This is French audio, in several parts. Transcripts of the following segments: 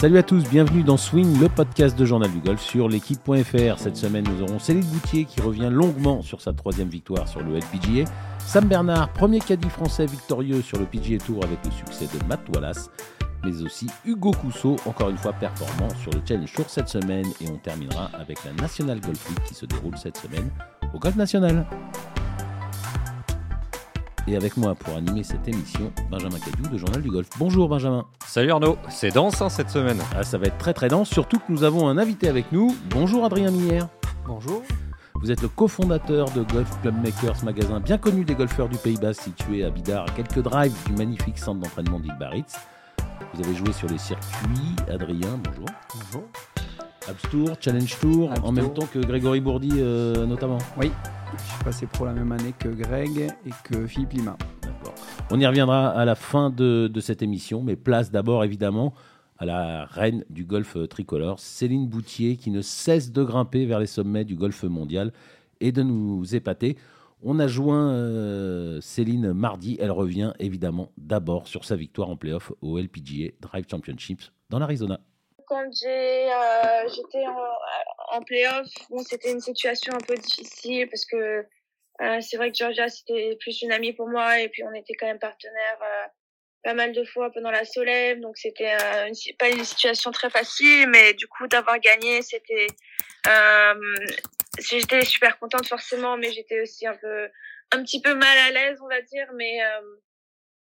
Salut à tous, bienvenue dans Swing, le podcast de Journal du Golf sur l'équipe.fr. Cette semaine, nous aurons Céline Boutier qui revient longuement sur sa troisième victoire sur le LPGA. Sam Bernard, premier caddie français victorieux sur le PGA Tour avec le succès de Matt Wallace. Mais aussi Hugo Cousseau, encore une fois performant sur le Challenge Tour cette semaine. Et on terminera avec la National Golf League qui se déroule cette semaine au Golf National. Et avec moi pour animer cette émission, Benjamin Cadieu de Journal du Golf. Bonjour Benjamin. Salut Arnaud, c'est dense hein, cette semaine. Ah, ça va être très très dense, surtout que nous avons un invité avec nous. Bonjour Adrien Minière. Bonjour. Vous êtes le cofondateur de Golf Club Makers, magasin bien connu des golfeurs du Pays Bas situé à Bidar, à quelques drives du magnifique centre d'entraînement d'Île Baritz. Vous avez joué sur les circuits. Adrien, bonjour. Bonjour. Abs Tour, Challenge Tour, Abs en même temps que Grégory Bourdi euh, notamment. Oui, je suis passé pour la même année que Greg et que Philippe Lima. D'accord. On y reviendra à la fin de, de cette émission, mais place d'abord évidemment à la reine du golf euh, tricolore, Céline Boutier, qui ne cesse de grimper vers les sommets du golf mondial et de nous épater. On a joint euh, Céline mardi. Elle revient évidemment d'abord sur sa victoire en playoff au LPGA Drive Championships dans l'Arizona. Quand j'ai euh, j'étais en, en playoff, bon, c'était une situation un peu difficile parce que euh, c'est vrai que Georgia c'était plus une amie pour moi et puis on était quand même partenaires euh, pas mal de fois pendant la Solève, donc c'était euh, pas une situation très facile, mais du coup d'avoir gagné, c'était euh, j'étais super contente forcément, mais j'étais aussi un peu un petit peu mal à l'aise on va dire, mais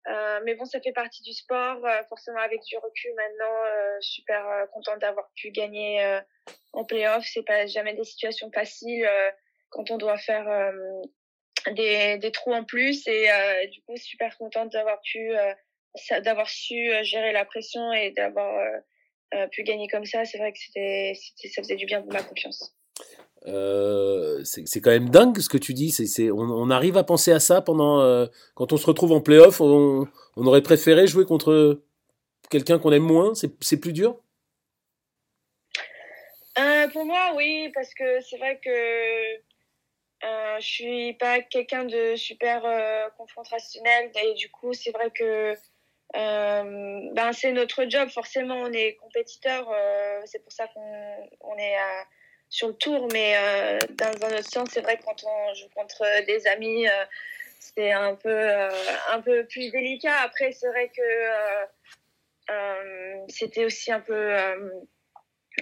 euh, mais bon, ça fait partie du sport. euh, forcément, avec du recul maintenant, euh, super euh, contente d'avoir pu gagner en playoff. C'est pas jamais des situations faciles quand on doit faire des, des trous en plus. Et du coup, super contente d'avoir pu d'avoir su gérer la pression et d'avoir pu gagner comme ça. C'est vrai que c'était ça faisait du bien pour ma confiance. Euh, c'est quand même dingue ce que tu dis. C'est on, arrive à penser à ça pendant euh, quand on se retrouve en playoff. On, aurait préféré jouer contre quelqu'un qu'on aime moins. C'est plus dur? Euh, pour moi, oui, parce que c'est vrai que je suis pas quelqu'un de super confrontationnel et du coup, c'est vrai que ben c'est notre job. Forcément, on est compétiteur. c'est pour ça qu'on on est euh, sur le tour, mais euh, dans un autre sens, c'est vrai que quand on joue contre des amis, euh, c'est un peu euh, un peu plus délicat. Après, c'est vrai que euh, c'était aussi un peu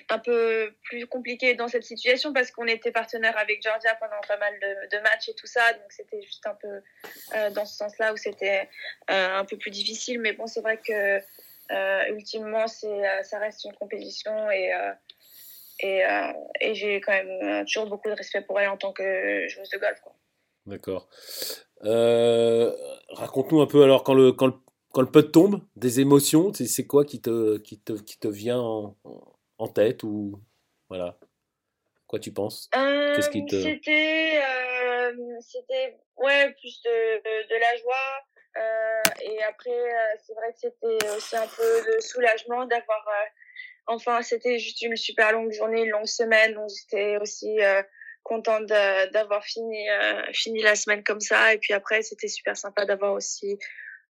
un peu plus compliqué dans cette situation parce qu'on était partenaire avec Georgia pendant pas mal de, de matchs et tout ça, donc c'était juste un peu dans ce sens-là où c'était un peu plus difficile. Mais bon, c'est vrai que ultimement, ça reste une compétition et et, euh, et j'ai quand même euh, toujours beaucoup de respect pour elle en tant que joueuse de golf. D'accord. Euh, Raconte-nous un peu alors quand le quand le quand le putt tombe, des émotions. C'est quoi qui te qui te qui te vient en, en tête ou voilà. Quoi tu penses? Euh, Qu'est-ce qui te- C'était, c'était, ouais, plus de, de, de la joie. Euh, et après, euh, c'est vrai que c'était aussi un peu de soulagement d'avoir, euh, enfin, c'était juste une super longue journée, une longue semaine, donc j'étais aussi euh, contente d'avoir fini, euh, fini la semaine comme ça. Et puis après, c'était super sympa d'avoir aussi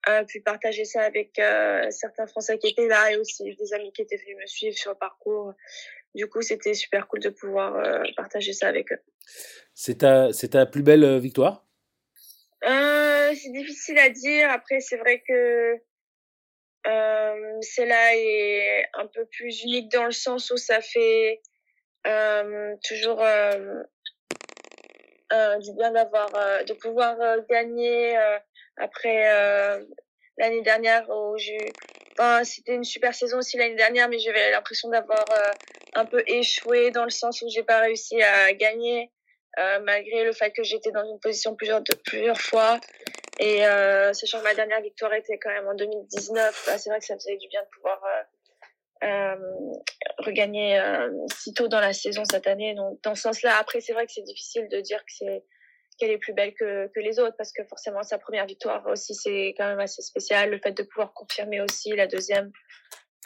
euh, pu partager ça avec euh, certains Français qui étaient là et aussi des amis qui étaient venus me suivre sur le parcours. Du coup, c'était super cool de pouvoir euh, partager ça avec eux. C'est ta c'est ta plus belle euh, victoire? Euh, c'est difficile à dire. Après, c'est vrai que euh, celle-là est un peu plus unique dans le sens où ça fait euh, toujours euh, euh, du bien d'avoir, de pouvoir gagner après l'année dernière où j'ai, enfin, c'était une super saison aussi l'année dernière, mais j'avais l'impression d'avoir un peu échoué dans le sens où j'ai pas réussi à gagner malgré le fait que j'étais dans une position plusieurs plusieurs fois et euh, sachant que ma dernière victoire était quand même en 2019, bah, c'est vrai que ça faisait du bien de pouvoir euh, euh, regagner euh, si tôt dans la saison cette année. Donc dans ce sens-là, après c'est vrai que c'est difficile de dire que c'est qu'elle est plus belle que, que les autres parce que forcément sa première victoire aussi c'est quand même assez spécial. Le fait de pouvoir confirmer aussi la deuxième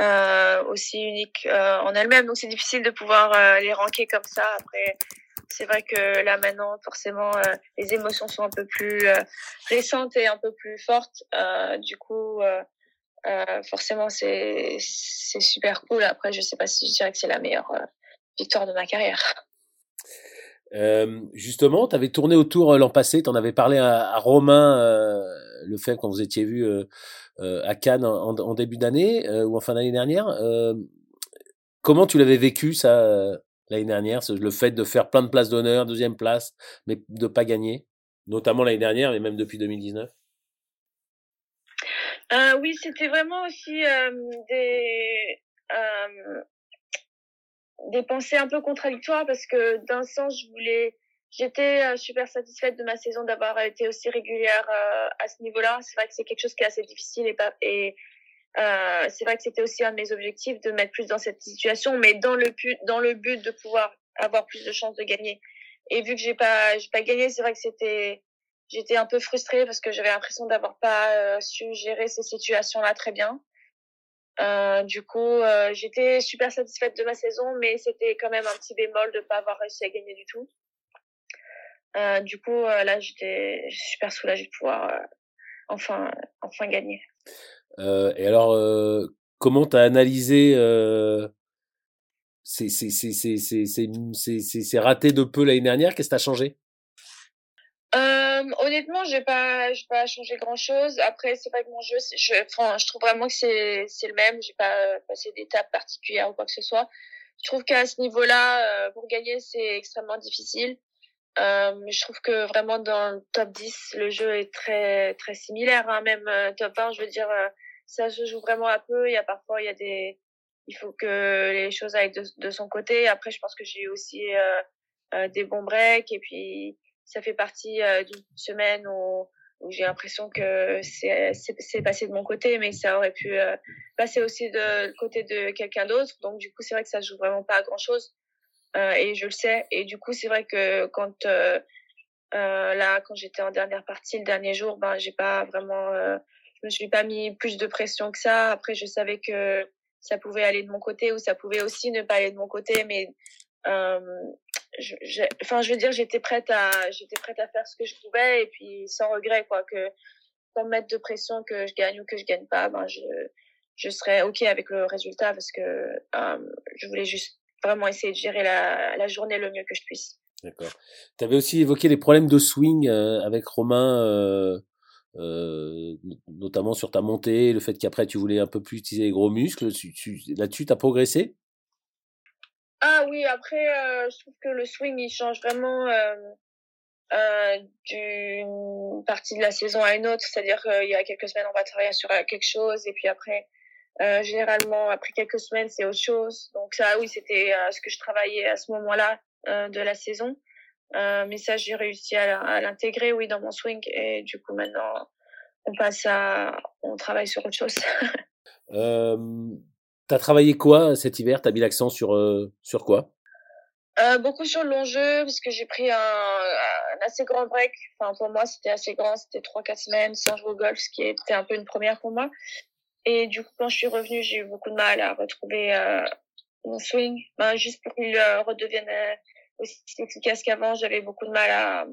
euh, aussi unique euh, en elle-même. Donc c'est difficile de pouvoir euh, les ranker comme ça. Après c'est vrai que là maintenant forcément euh, les émotions sont un peu plus euh, récentes et un peu plus fortes. Euh, du coup, forcément, c'est c'est super cool. Après, je sais pas si je dirais que c'est la meilleure victoire de ma carrière. Justement, tu avais tourné autour l'an passé, tu en avais parlé à, Romain le fait quand vous étiez vu à Cannes en début d'année ou en fin d'année dernière. comment tu l'avais vécu ça l'année dernière, le fait de faire plein de places d'honneur, deuxième place, mais de pas gagner, notamment l'année dernière, mais même depuis 2019 euh, oui, c'était vraiment aussi des des pensées un peu contradictoires parce que d'un sens, je voulais, j'étais euh, super satisfaite de ma saison d'avoir été aussi régulière euh, à ce niveau-là. C'est vrai que c'est quelque chose qui est assez difficile et euh, c'est vrai que c'était aussi un de mes objectifs de mettre plus dans cette situation, mais dans le but, dans le but de pouvoir avoir plus de chances de gagner. Et vu que j'ai pas, j'ai pas gagné, c'est vrai que c'était j'étais un peu frustrée parce que j'avais l'impression d'avoir pas euh, su gérer ces situations-là très bien. Euh, du coup, euh, j'étais super satisfaite de ma saison, mais c'était quand même un petit bémol de pas avoir réussi à gagner du tout. Euh, du coup, euh, là, j'étais super soulagée de pouvoir enfin, enfin gagner. Et alors, comment t'as analysé ces, ces, ces, ces, ces, ces, ces ratés de peu l'année dernière? Qu'est-ce qui t'a changé? Euh, honnêtement, j'ai pas, j'ai pas changé grand chose. Après, c'est vrai que mon jeu, je, enfin, je trouve vraiment que c'est, c'est le même. J'ai pas passé d'étape particulière ou quoi que ce soit. Je trouve qu'à ce niveau-là, euh, pour gagner, c'est extrêmement difficile. Euh, je trouve que vraiment dans le top 10, le jeu est très, très similaire. Hein. Même euh, top 1, je veux dire, euh, ça se joue vraiment à peu. Il y a parfois, il y a des, il faut que les choses aillent de, de son côté. Après, je pense que j'ai eu aussi des bons breaks et puis ça fait partie euh, d'une semaine où, où j'ai l'impression que c'est passé de mon côté, mais ça aurait pu euh, passer aussi de côté de quelqu'un d'autre. Donc du coup, c'est vrai que ça joue vraiment pas à grand chose, euh, et je le sais. Et du coup, c'est vrai que quand euh, euh, là, quand j'étais en dernière partie, le dernier jour, ben j'ai pas vraiment, je me suis pas mis plus de pression que ça. Après, je savais que ça pouvait aller de mon côté ou ça pouvait aussi ne pas aller de mon côté, mais euh, je, enfin, je veux dire, j'étais prête à, j'étais prête à faire ce que je pouvais et puis sans regret, quoi, que sans mettre de pression que je gagne ou que je gagne pas, ben, je, je serais ok avec le résultat parce que euh, je voulais juste vraiment essayer de gérer la, la journée le mieux que je puisse. D'accord. Tu avais aussi évoqué les problèmes de swing euh, avec Romain, euh, euh, notamment sur ta montée, le fait qu'après tu voulais un peu plus utiliser les gros muscles. Là-dessus, tu as progressé? Ah oui, après, je trouve que le swing, il change vraiment d'une partie de la saison à une autre. C'est-à-dire qu'il y a quelques semaines, on va travailler sur quelque chose, et puis après, euh, généralement, après quelques semaines, c'est autre chose. Donc ça, oui, c'était euh, ce que je travaillais à ce moment-là euh, de la saison. mais ça, j'ai réussi à, l'intégrer, oui, dans mon swing. Et du coup, maintenant, on passe à... On travaille sur autre chose. T'as travaillé quoi cet hiver? T'as mis l'accent sur sur quoi? Euh, Beaucoup sur le long jeu, puisque j'ai pris un, un, assez grand break. Enfin, pour moi, c'était assez grand. C'était trois quatre semaines sans jouer au golf, ce qui était un peu une première pour moi. Et du coup, quand je suis revenue, j'ai eu beaucoup de mal à retrouver euh, mon swing. Ben, juste pour qu'il euh, redevienne euh, aussi efficace qu'avant, j'avais beaucoup de mal à,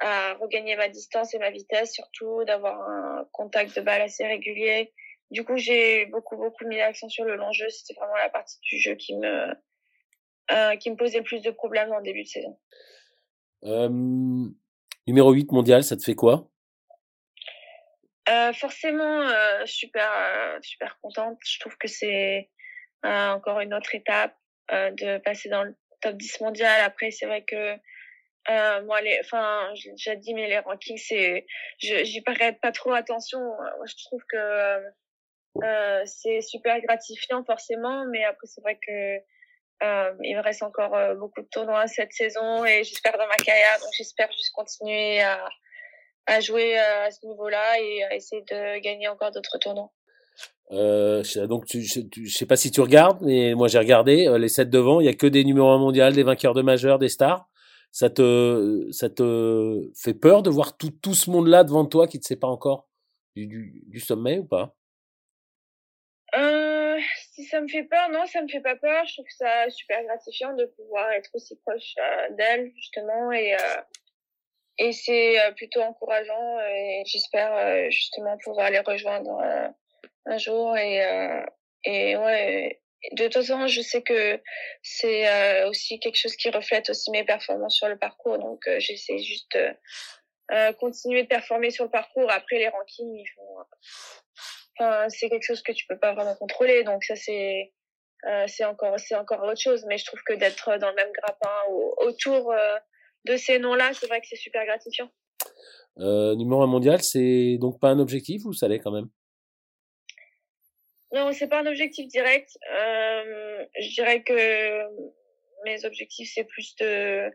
à regagner ma distance et ma vitesse, surtout d'avoir un contact de balle assez régulier du coup, j'ai beaucoup, beaucoup mis l'accent sur le long jeu. C'était vraiment la partie du jeu qui me, euh, qui me posait le plus de problèmes en début de saison. Numéro 8 mondial, ça te fait quoi? Euh, Forcément, euh, super, euh, super contente. Je trouve que c'est euh, encore une autre étape de passer dans le top 10 mondial. Après, c'est vrai que moi, les, enfin, j'ai déjà dit, mais les rankings, c'est, j'y prête pas trop attention. Moi, je trouve que euh, c'est super gratifiant forcément, mais après c'est vrai que euh, il me reste encore euh, beaucoup de tournois cette saison et j'espère dans ma carrière, donc j'espère juste continuer à, à jouer euh, à ce niveau-là et à essayer de gagner encore d'autres tournois. Euh, donc tu, je, je sais pas si tu regardes, mais moi j'ai regardé les sept devant, il y a que des numéros 1 mondial, des vainqueurs de majeurs, des stars. Ça te, ça te fait peur de voir tout, tout ce monde-là devant toi qui ne sait pas encore du, du, du sommet ou pas? Euh, si ça me fait peur, non, ça me fait pas peur. Je trouve ça super gratifiant de pouvoir être aussi proche euh, d'elle justement et euh, et c'est euh, plutôt encourageant et j'espère euh, justement pouvoir les rejoindre un jour. Et, euh, et ouais, de toute façon, je sais que c'est euh, aussi quelque chose qui reflète aussi mes performances sur le parcours. Donc, euh, j'essaie juste euh, continuer de performer sur le parcours. Après, les rankings, ils font. Enfin, c'est quelque chose que tu peux pas vraiment contrôler. Donc, ça, c'est. c'est encore c'est encore autre chose mais je trouve que d'être dans le même grappin autour de ces noms-là c'est vrai que c'est super gratifiant numéro un mondial c'est donc pas un objectif ou ça l'est quand même? Non, c'est pas un objectif direct. Euh, je dirais que mes objectifs, c'est plus de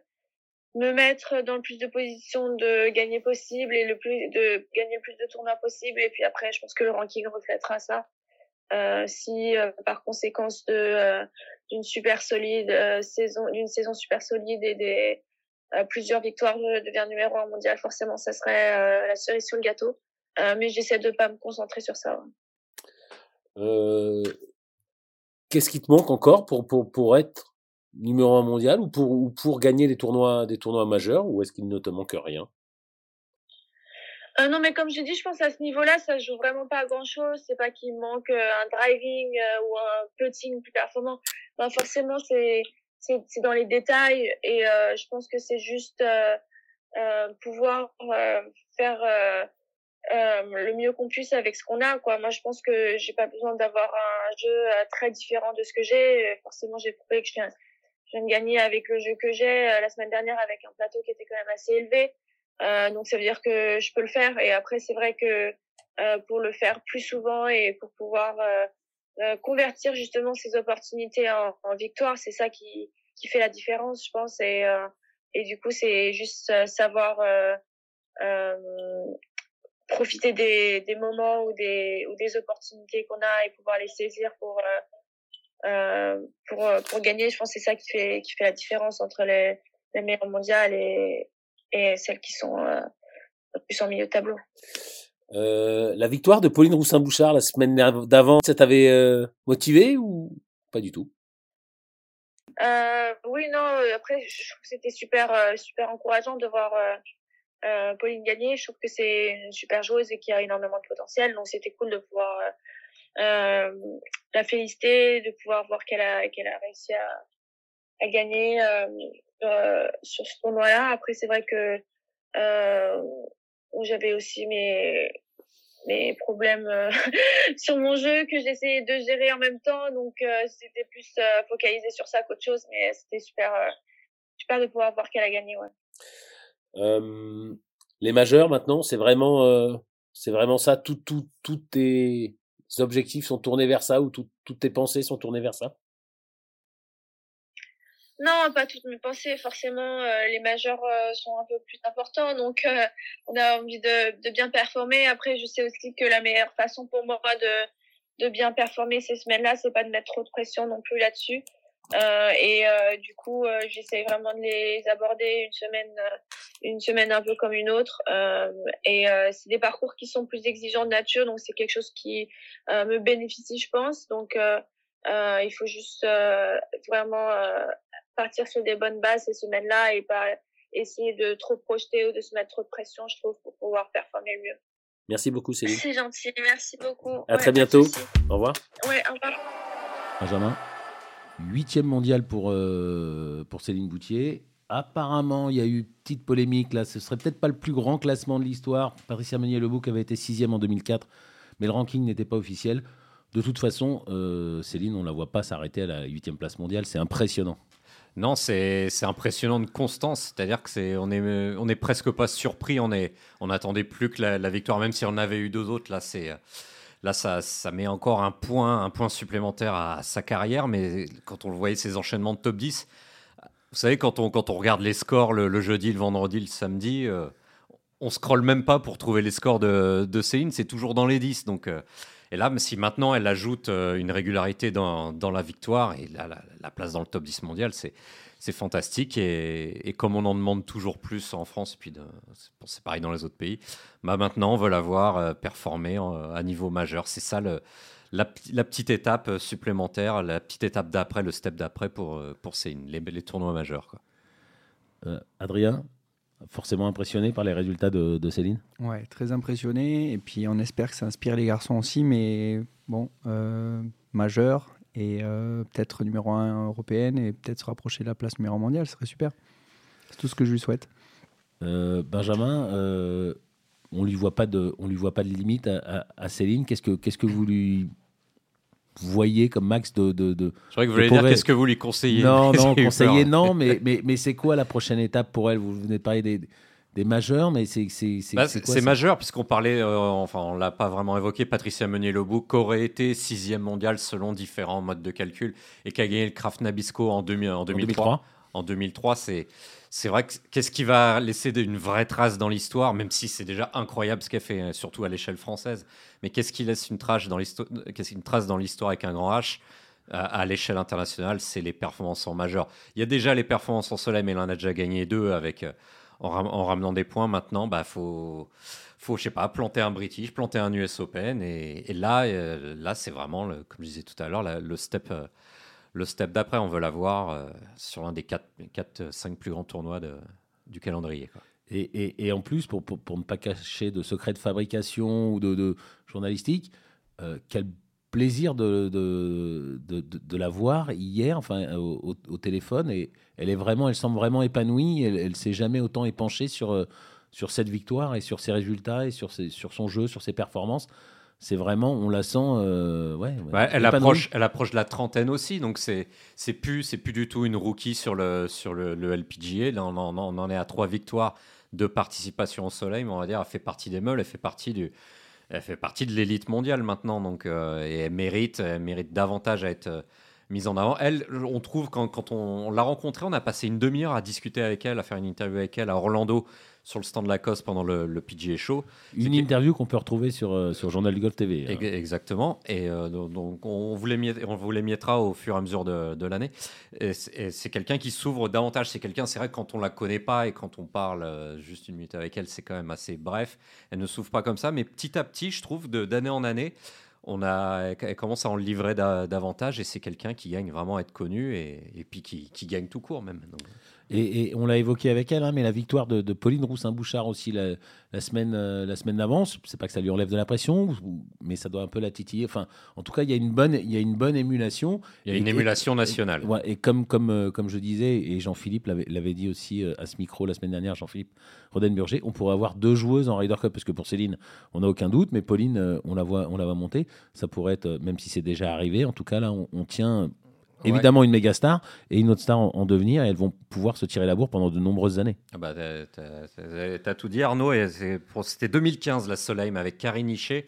me mettre dans le plus de positions de gagner possible et le plus de gagner le plus de tournois possible. Et puis après, je pense que le ranking reflètera ça. Euh, si euh, par conséquence de euh, d'une super solide euh, saison, d'une saison super solide et des plusieurs victoires, je deviens numéro un mondial, forcément, ça serait la cerise sur le gâteau. mais j'essaie de pas me concentrer sur ça. Euh, qu'est-ce qui te manque encore pour, pour, pour être numéro un mondial ou pour, ou pour gagner des tournois, des tournois majeurs ou est-ce qu'il ne te manque rien? Euh, non, mais comme j'ai dit, je pense à ce niveau-là, ça joue vraiment pas à grand-chose. C'est pas qu'il manque euh, un driving euh, ou un putting plus performant. Ben, forcément, c'est c'est dans les détails et je pense que c'est juste pouvoir faire euh, le mieux qu'on puisse avec ce qu'on a quoi. Moi je pense que j'ai pas besoin d'avoir un jeu euh, très différent de ce que j'ai. Forcément j'ai prouvé que je viens, je viens de gagner avec le jeu que j'ai euh, la semaine dernière avec un plateau qui était quand même assez élevé. Euh, donc ça veut dire que je peux le faire. Et après c'est vrai que euh, pour le faire plus souvent et pour pouvoir convertir justement ces opportunités en, en victoire c'est ça qui qui fait la différence je pense et et du coup c'est juste savoir euh, profiter des, des moments ou des, ou des opportunités qu'on a et pouvoir les saisir pour, euh, euh pour, euh, pour gagner. Je pense que c'est ça qui fait, qui fait la différence entre les, les meilleures mondiales et, et celles qui sont euh, plus en milieu de tableau. Euh, la victoire de Pauline Roussin-Bouchard la semaine d'avant, ça t'avait euh, motivé ou pas du tout? Euh, Oui, non. Après, je trouve que c'était super, super encourageant de voir euh, Pauline Gagné, je trouve que c'est une super joueuse et qui a énormément de potentiel. Donc c'était cool de pouvoir euh, euh, la féliciter, de pouvoir voir qu'elle a qu'elle a réussi à, à gagner euh, euh sur ce tournoi-là. Après c'est vrai que euh, j'avais aussi mes mes problèmes sur mon jeu que j'essayais de gérer en même temps. Donc c'était plus focalisé sur ça qu'autre chose, mais c'était super super de pouvoir voir qu'elle a gagné. Ouais. Euh, les majeurs maintenant, c'est vraiment, euh, c'est vraiment ça. Tout, tout, tous tes objectifs sont tournés vers ça ou tout, toutes tes pensées sont tournées vers ça? Non, pas toutes mes pensées. Forcément, euh, les majeurs sont un peu plus importants, donc on a envie de, de, bien performer. Après, je sais aussi que la meilleure façon pour moi de, de bien performer ces semaines-là, c'est pas de mettre trop de pression non plus là-dessus. Euh, et euh, du coup, euh, j'essaie vraiment de les aborder une semaine, une semaine un peu comme une autre. et c'est des parcours qui sont plus exigeants de nature, donc c'est quelque chose qui me bénéficie, je pense. Donc, il faut juste vraiment partir sur des bonnes bases ces semaines-là et pas essayer de trop projeter ou de se mettre trop de pression, je trouve, pour pouvoir performer le mieux. Merci beaucoup, Céline. C'est gentil, merci beaucoup. À très bientôt. Au revoir. Ouais, au revoir. Benjamin. Huitième mondial pour, euh, pour Céline Boutier. Apparemment, il y a eu petite polémique là. Ce serait peut-être pas le plus grand classement de l'histoire. Patricia Meunier-Lebouc avait été sixième en 2004, mais le ranking n'était pas officiel. De toute façon, euh, Céline, on la voit pas s'arrêter à la huitième place mondiale. C'est impressionnant. Non, c'est impressionnant de constance. C'est-à-dire que c'est on est on est presque pas surpris. On est on attendait plus que la, victoire, même si on avait eu deux autres. Là, Là, ça, ça, met encore un point, un point supplémentaire à, sa carrière, mais quand on le voyait, ses enchaînements de top 10, vous savez, quand on, quand on regarde les scores le, jeudi, le vendredi, le samedi, euh, on scrolle même pas pour trouver les scores de, de Céline, c'est toujours dans les 10. Donc, euh, et là, si maintenant elle ajoute euh, une régularité dans, dans la victoire et la, la, place dans le top 10 mondial, c'est c'est fantastique. Et, comme on en demande toujours plus en France, puis c'est pareil dans les autres pays, bah maintenant on veut la voir euh, performer à niveau majeur. C'est ça le, la, petite étape euh, supplémentaire, la petite étape d'après, le step d'après pour, euh, pour ces, les, tournois majeurs. Adrien, forcément impressionné par les résultats de, Céline Ouais, très impressionné. Et puis on espère que ça inspire les garçons aussi. Mais bon, euh, majeur et euh, peut-être numéro 1 européenne et peut-être se rapprocher de la place numéro mondiale, ce serait super. C'est tout ce que je lui souhaite. Euh, Benjamin, on lui voit pas de, on lui voit pas de limite à, Céline. Qu'est-ce que, qu'est-ce que vous lui voyez comme max de. de, de je crois que vous voulez dire qu'est-ce que vous lui conseillez Non, non, conseiller, non, mais, mais, mais c'est quoi la prochaine étape pour elle? Vous venez de parler des, des majeurs, mais c'est c'est bah, c'est majeur puisqu'on parlait, euh, enfin on l'a pas vraiment évoqué, Patricia Meunier-Lobo, qui aurait été sixième mondial selon différents modes de calcul et qui a gagné le Kraft Nabisco en, en 2003. En 2003, c'est c'est vrai que qu'est-ce qui va laisser une vraie trace dans l'histoire, même si c'est déjà incroyable ce qu'elle fait, euh, surtout à l'échelle française. Mais qu'est-ce qui laisse une trace dans l'histoire, une trace dans l'histoire avec un grand H à, l'échelle internationale, c'est les performances en majeur. Il y a déjà les performances en soleil, mais elle en a déjà gagné deux avec euh, en, ramenant des points. Maintenant, bah faut faut, je sais pas, planter un British, planter un US Open. Et, là, euh, là c'est vraiment, le, comme je disais tout à l'heure, le step, le step d'après, on veut l'avoir euh, sur l'un des 4-5 plus grands tournois du calendrier. Et, en plus, pour, ne pas cacher de secrets de fabrication ou de, journalistique, euh, quel plaisir de, la voir hier, enfin au, au, téléphone. Et elle est vraiment, elle semble vraiment épanouie. Elle, elle s'est jamais autant épanchée sur, euh, cette victoire et sur ses résultats et sur son jeu, sur ses performances c'est vraiment, on la sent, euh, ouais, elle approche, elle approche de la trentaine aussi, donc c'est c'est plus c'est plus du tout une rookie sur le sur le, le LPGA. Là, on en, on en, est à trois victoires de participation au Soleil, mais on va dire, elle fait partie des meules, elle fait partie du, elle fait partie de l'élite mondiale maintenant, donc euh, et elle mérite, elle mérite davantage à être mise en avant. Elle, on trouve quand, quand on, on l'a rencontrée, on a passé une demi-heure à discuter avec elle, à faire une interview avec elle à Orlando sur le stand de Lacoste pendant le, le PGA Show. Une interview qu'on peut retrouver sur, euh, sur Journal du Golf TV. Hein. Exactement. Et euh, donc, on vous, les on vous les mettra au fur et à mesure de, de l'année. Et c'est quelqu'un qui s'ouvre davantage. C'est quelqu'un, c'est vrai que quand on la connaît pas et quand on parle euh, juste une minute avec elle, c'est quand même assez bref. Elle ne s'ouvre pas comme ça. Mais petit à petit, je trouve, d'année en année, on a, elle commence à en livrer davantage et c'est quelqu'un qui gagne vraiment à être connu et, puis qui, gagne tout court même. Et, on l'a évoqué avec elle, hein, mais la victoire de, Pauline Roussin-Bouchard aussi la, semaine, euh, la semaine d'avance, c'est pas que ça lui enlève de la pression, mais ça doit un peu la titiller. Enfin, en tout cas, il y a une bonne, il y a une bonne émulation. Il y a une émulation nationale. Et, comme, comme, euh, comme je disais, et Jean-Philippe l'avait dit aussi euh, à ce micro la semaine dernière, Jean-Philippe Rodenburger, on pourrait avoir deux joueuses en Ryder Cup, parce que pour Céline, on n'a aucun doute, mais Pauline, on la voit, on la voit monter. Ça pourrait être, même si c'est déjà arrivé, en tout cas là, on tient évidemment une méga star et une autre star en, devenir et elles vont pouvoir se tirer la bourre pendant de nombreuses années. Ah bah, t'as tout dit Arnaud, c'était 2015 la Soleil avec Karine Nichet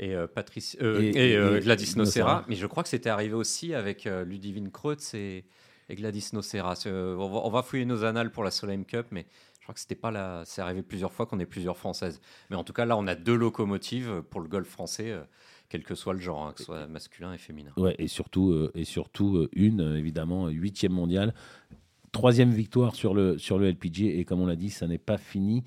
et, euh, Patrice, euh, et, euh, Gladys Nocera, mais je crois que c'était arrivé aussi avec Ludivine Kreutz et, Gladys Nocera. On va, fouiller nos annales pour la Soleil Cup, mais je crois que c'était pas là. C'est arrivé plusieurs fois qu'on ait plusieurs françaises. Mais en tout cas, là, on a deux locomotives pour le golf français quel que soit le genre, hein, que ce soit masculin et féminin. Ouais, et surtout, euh, et surtout euh, une, euh, évidemment, huitième mondiale, troisième victoire sur le, sur le LPG, et comme on l'a dit, ça n'est pas fini.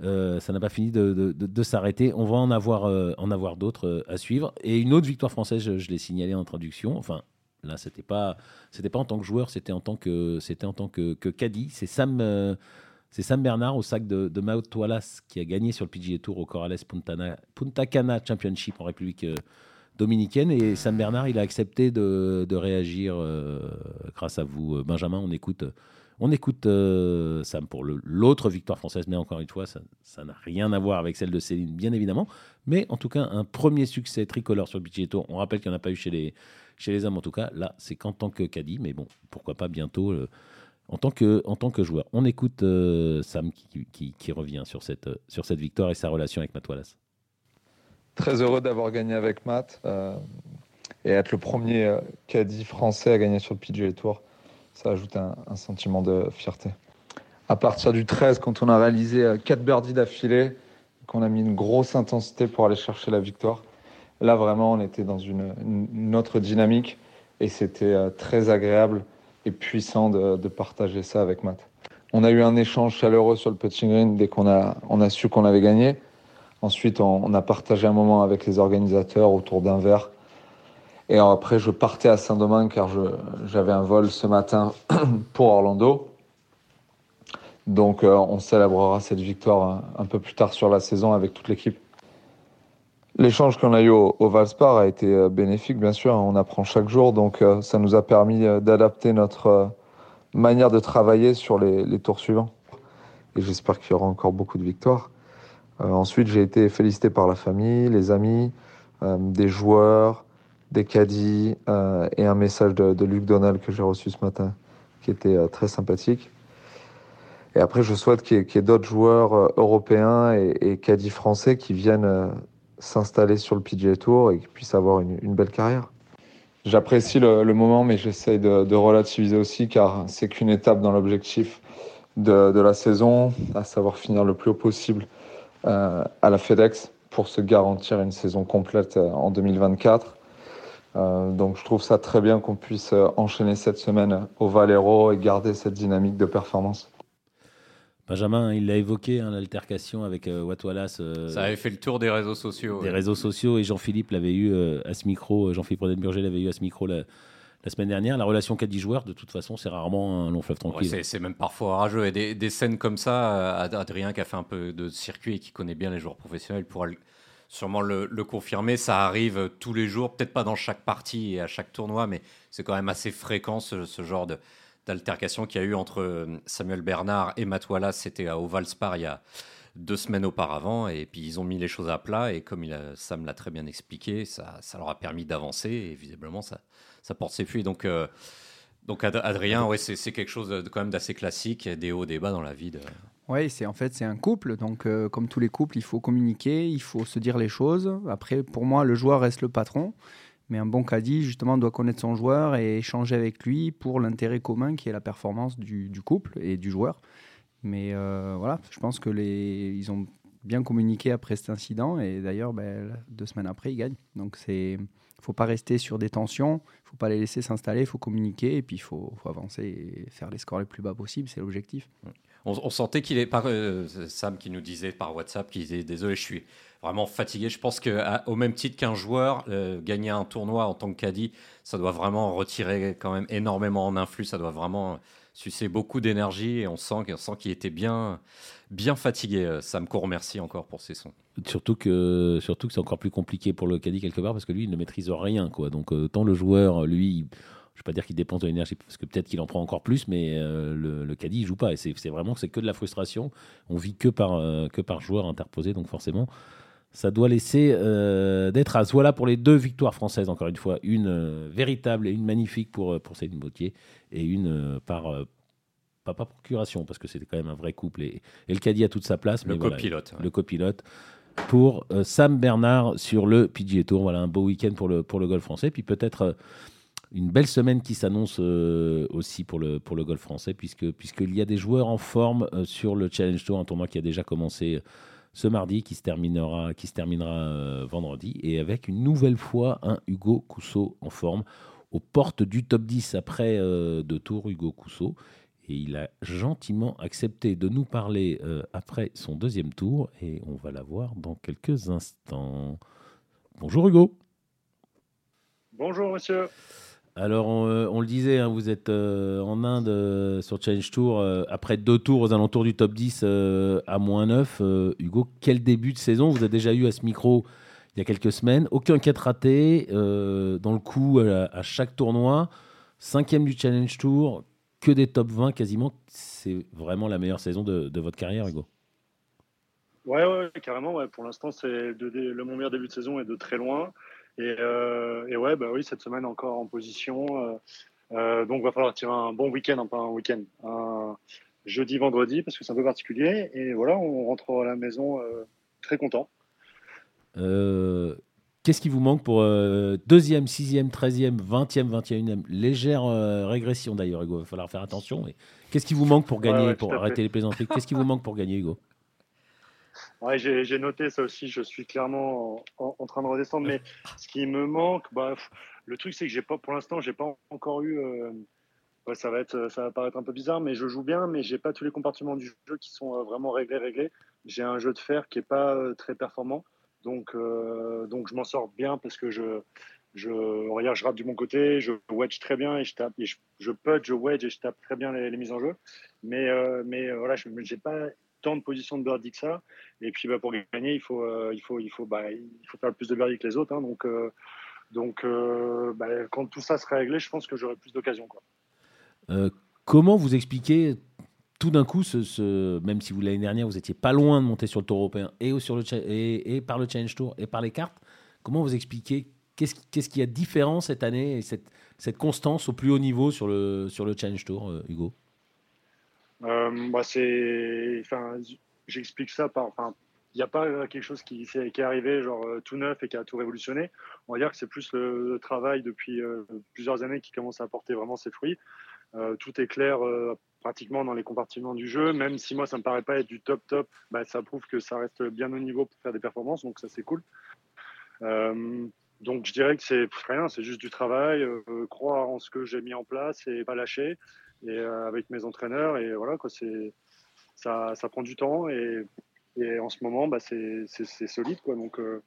ça n'a pas fini de, de, de, s'arrêter. On va en avoir, en avoir d'autres à suivre. Et une autre victoire française, je, l'ai signalé en introduction. Enfin, là, c'était pas, c'était pas en tant que joueur, c'était en tant que, c'était en tant que, que caddie. C'est Sam, c'est Sam Bernard au sac de, de qui a gagné sur le PGA Tour au Corrales Punta Cana Championship en République euh, dominicaine. Et Sam Bernard, il a accepté de, réagir euh, grâce à vous, euh, Benjamin. On écoute, on écoute Sam pour l'autre victoire française. Mais encore une fois, ça n'a rien à voir avec celle de Céline, bien évidemment. Mais en tout cas, un premier succès tricolore sur le PGA Tour. On rappelle qu'il n'y en a pas eu chez les, chez les hommes, en tout cas. Là, c'est qu'en tant que caddie. Mais bon, pourquoi pas bientôt en tant que, en tant que joueur. On écoute euh, Sam qui, qui, revient sur cette, sur cette victoire et sa relation avec Matt Wallace. Très heureux d'avoir gagné avec Matt euh, et être le premier euh, caddie français à gagner sur le PGA Tour. Ça ajoute un, sentiment de fierté. À partir du 13, quand on a réalisé 4 birdies d'affilée, qu'on a mis une grosse intensité pour aller chercher la victoire, là vraiment on était dans une, une autre dynamique et c'était très agréable et puissant de, partager ça avec Matt. On a eu un échange chaleureux sur le putting green dès qu'on a, on a su qu'on avait gagné. Ensuite, on, on, a partagé un moment avec les organisateurs autour d'un verre. Et après, je partais à Saint-Domingue car j'avais un vol ce matin pour Orlando. Donc on célébrera cette victoire un peu plus tard sur la saison avec toute l'équipe. L'échange qu'on a eu au, Valspar a été bénéfique, bien sûr. On apprend chaque jour, donc ça nous a permis d'adapter notre manière de travailler sur les, tours suivants. Et j'espère qu'il y aura encore beaucoup de victoires. ensuite, j'ai été félicité par la famille, les amis, des joueurs, des caddies euh, et un message de, Luc Donald que j'ai reçu ce matin qui était euh, très sympathique. Et après, je souhaite qu'il y ait, d'autres joueurs euh, européens et, et caddies français qui viennent s'installer sur le PGA Tour et qui puissent avoir une, belle carrière. J'apprécie le, moment, mais j'essaie de, relativiser aussi car c'est qu'une étape dans l'objectif de, la saison, à savoir finir le plus haut possible à la FedEx pour se garantir une saison complète en 2024. Euh, donc je trouve ça très bien qu'on puisse euh, enchaîner cette semaine au Valero et garder cette dynamique de performance. Benjamin, il l'a évoqué, hein, l'altercation avec euh, Wallace. Euh, ça avait fait le tour des réseaux sociaux. Des réseaux sociaux, et Jean-Philippe l'avait eu à ce micro, Jean-Philippe Rodenburger l'avait eu à ce micro la, semaine dernière. La relation 4 joueurs, de toute façon, c'est rarement un long fleuve tranquille. c'est même parfois rageux. Et des, des, scènes comme ça, Adrien qui a fait un peu de circuit et qui connaît bien les joueurs professionnels pourra sûrement le, confirmer. Ça arrive tous les jours, peut-être pas dans chaque partie et à chaque tournoi, mais c'est quand même assez fréquent ce, genre d'altercation qu'il y a eu entre euh, Samuel Bernard et Matt Wallace. C'était à Oval Spar il y a deux semaines auparavant. Et puis ils ont mis les choses à plat. Et comme Sam l'a très bien expliqué, ça, ça leur a permis d'avancer. Et visiblement, ça, ça porte ses fruits. Donc. Euh, donc Adrien, ouais, c'est quelque chose de, quand même d'assez classique, des hauts, des bas dans la vie. De... Oui, c'est en fait c'est un couple, donc euh, comme tous les couples, il faut communiquer, il faut se dire les choses. Après, pour moi, le joueur reste le patron, mais un bon caddie justement doit connaître son joueur et échanger avec lui pour l'intérêt commun qui est la performance du, couple et du joueur. Mais euh, voilà, je pense que les ils ont bien communiqué après cet incident et d'ailleurs ben, deux semaines après ils gagnent. Donc c'est faut pas rester sur des tensions, faut pas les laisser s'installer, il faut communiquer et puis il faut, avancer et faire les scores les plus bas possibles, c'est l'objectif on, sentait qu'il est par euh, Sam qui nous disait par WhatsApp qu'il disait désolé, je suis vraiment fatigué. Je pense qu'au même titre qu'un joueur, euh, gagner un tournoi en tant que caddie, ça doit vraiment retirer quand même énormément en influx. Ça doit vraiment sucer beaucoup d'énergie et on sent, sent qu'il était bien, bien fatigué. Euh, Sam, qu'on remercie encore pour ses sons. Surtout que, surtout que c'est encore plus compliqué pour le caddie quelque part parce que lui, il ne maîtrise rien. Quoi. Donc, tant le joueur, lui, je ne vais pas dire qu'il dépense de l'énergie parce que peut-être qu'il en prend encore plus, mais euh, le, le, caddie il joue pas et c'est vraiment que de la frustration. On vit que par euh, que par joueur interposé, donc forcément ça doit laisser euh, d'être à voilà pour les deux victoires françaises encore une fois, une véritable et une magnifique pour pour Céline Bautier et une par pas par procuration parce que c'était quand même un vrai couple et, le caddie a toute sa place. Le copilote. Le copilote pour Sam Bernard sur le PGA Tour. Voilà un beau week-end pour le pour le golf français. Puis peut-être une belle semaine qui s'annonce euh, aussi pour le, pour le golf français, puisque, puisqu'il y a des joueurs en forme euh, sur le Challenge Tour, un tournoi qui a déjà commencé euh, ce mardi, qui se terminera, qui se terminera vendredi, et avec une nouvelle fois un Hugo Cousseau en forme, aux portes du top 10 après deux tours, Hugo Cousseau. Et il a gentiment accepté de nous parler après son deuxième tour, et on va la voir dans quelques instants. Bonjour Hugo. Bonjour monsieur. Alors, on, euh, le disait, hein, vous êtes euh, en Inde euh, sur Challenge Tour, après deux tours aux alentours du top 10 à moins 9. Hugo, quel début de saison Vous avez déjà eu à ce micro il y a quelques semaines? Aucun quête raté, dans le coup à, chaque tournoi. Cinquième du Challenge Tour, que des top 20 quasiment. C'est vraiment la meilleure saison de, votre carrière, Hugo. Ouais, ouais, carrément. Pour l'instant, c'est le mon meilleur début de saison est de très loin. Et, euh, et, ouais, bah oui, cette semaine encore en position. Euh, euh, donc, va falloir tirer un bon week-end, hein, pas un week-end, un jeudi, vendredi, parce que c'est un peu particulier. Et voilà, on rentre à la maison très content. Qu'est-ce qui vous manque pour deuxième, sixième, treizième, vingtième, vingt et unième? Légère régression d'ailleurs, Hugo. Il va falloir faire attention. Qu'est-ce qui vous manque pour gagner, pour arrêter les plaisanteries? Qu'est-ce qui vous manque pour gagner, Hugo? Ouais, j'ai noté ça aussi. Je suis clairement en, train de redescendre. Mais ce qui me manque, bah, le truc, c'est que j'ai pas, pour l'instant, j'ai pas encore eu. Euh, ça va être, ça va paraître un peu bizarre, mais je joue bien, mais j'ai pas tous les compartiments du jeu qui sont euh, vraiment réglés, réglés. J'ai un jeu de fer qui est pas euh, très performant, donc, donc je m'en sors bien parce que je, je, regarde, je rate du bon côté, je wedge très bien et je tape, et je, je putt, je wedge et je tape très bien les, mises en jeu. Mais, euh, mais euh, voilà, je n'ai pas tant de positions de birdie que ça. Et puis bah, pour gagner, il faut, euh, il faut, bah, il faut faire plus de birdie que les autres. Hein. donc, donc bah, quand tout ça sera réglé, je pense que j'aurai plus d'occasions. comment vous expliquez tout d'un coup, ce, même si vous l'année dernière, vous étiez pas loin de monter sur le Tour européen et, sur le, et, par le Challenge Tour et par les cartes, comment vous expliquez Qu'est-ce qui, qui a différent cette année et cette, cette, constance au plus haut niveau sur le, sur le Challenge Tour, euh, Hugo? Euh, bah enfin, J'explique ça par. Enfin, il n'y a pas quelque chose qui, est arrivé genre euh, tout neuf et qui a tout révolutionné. On va dire que c'est plus le, travail depuis plusieurs années qui commence à apporter vraiment ses fruits. tout est clair pratiquement dans les compartiments du jeu. Même si moi, ça me paraît pas être du top top, bah, ça prouve que ça reste bien au niveau pour faire des performances. Donc ça, c'est cool. Donc je dirais que c'est rien, c'est juste du travail, euh, croire en ce que j'ai mis en place et pas lâcher. Et euh, avec mes entraîneurs, et voilà, quoi, c'est, ça, ça prend du temps et, et en ce moment, bah, c'est, c'est, solide. Quoi, donc euh,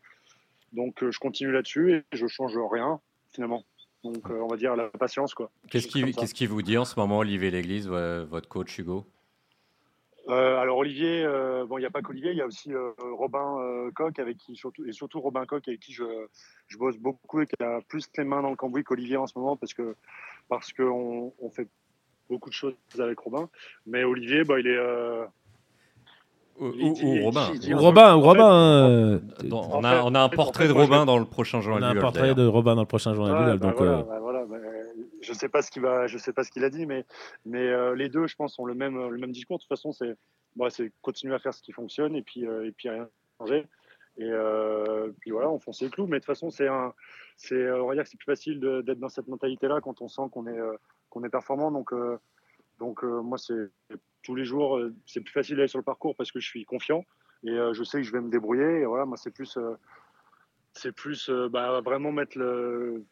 donc je continue là-dessus et je change rien finalement. Donc on va dire la patience. Quoi. Qu'est-ce qui, qu'est-ce qui vous dit en ce moment, Olivier Léglise, votre coach Hugo? Euh, alors Olivier, euh, bon, il n'y a pas qu'Olivier, il y a aussi euh, Robin Coq avec qui surtout et surtout Robin Coq avec qui je, je bosse beaucoup et qui a plus les mains dans le cambouis qu'Olivier en ce moment parce que parce qu'on on fait beaucoup de choses avec Robin. Mais Olivier, bah, il est ou, Robin. Ou Robin, ou Robin. on, a, on a un portrait de Robin dans le prochain journal. On a un portrait de Robin dans le prochain journal. donc, voilà, voilà, je sais pas ce qu'il va, je sais pas ce qu'il a dit, mais mais euh, les deux, je pense, ont le même le même discours. De toute façon, c'est bon, c'est continuer à faire ce qui fonctionne et puis euh, et puis rien changer. Et euh, puis voilà, on fonce les clous. Mais de toute façon, c'est un, c'est on va dire que c'est plus facile d'être dans cette mentalité-là quand on sent qu'on est qu'on est performant. Donc donc moi, c'est tous les jours, c'est plus facile d'aller sur le parcours parce que je suis confiant et je sais que je vais me débrouiller. Et voilà, moi, c'est plus c'est plus bah, vraiment mettre le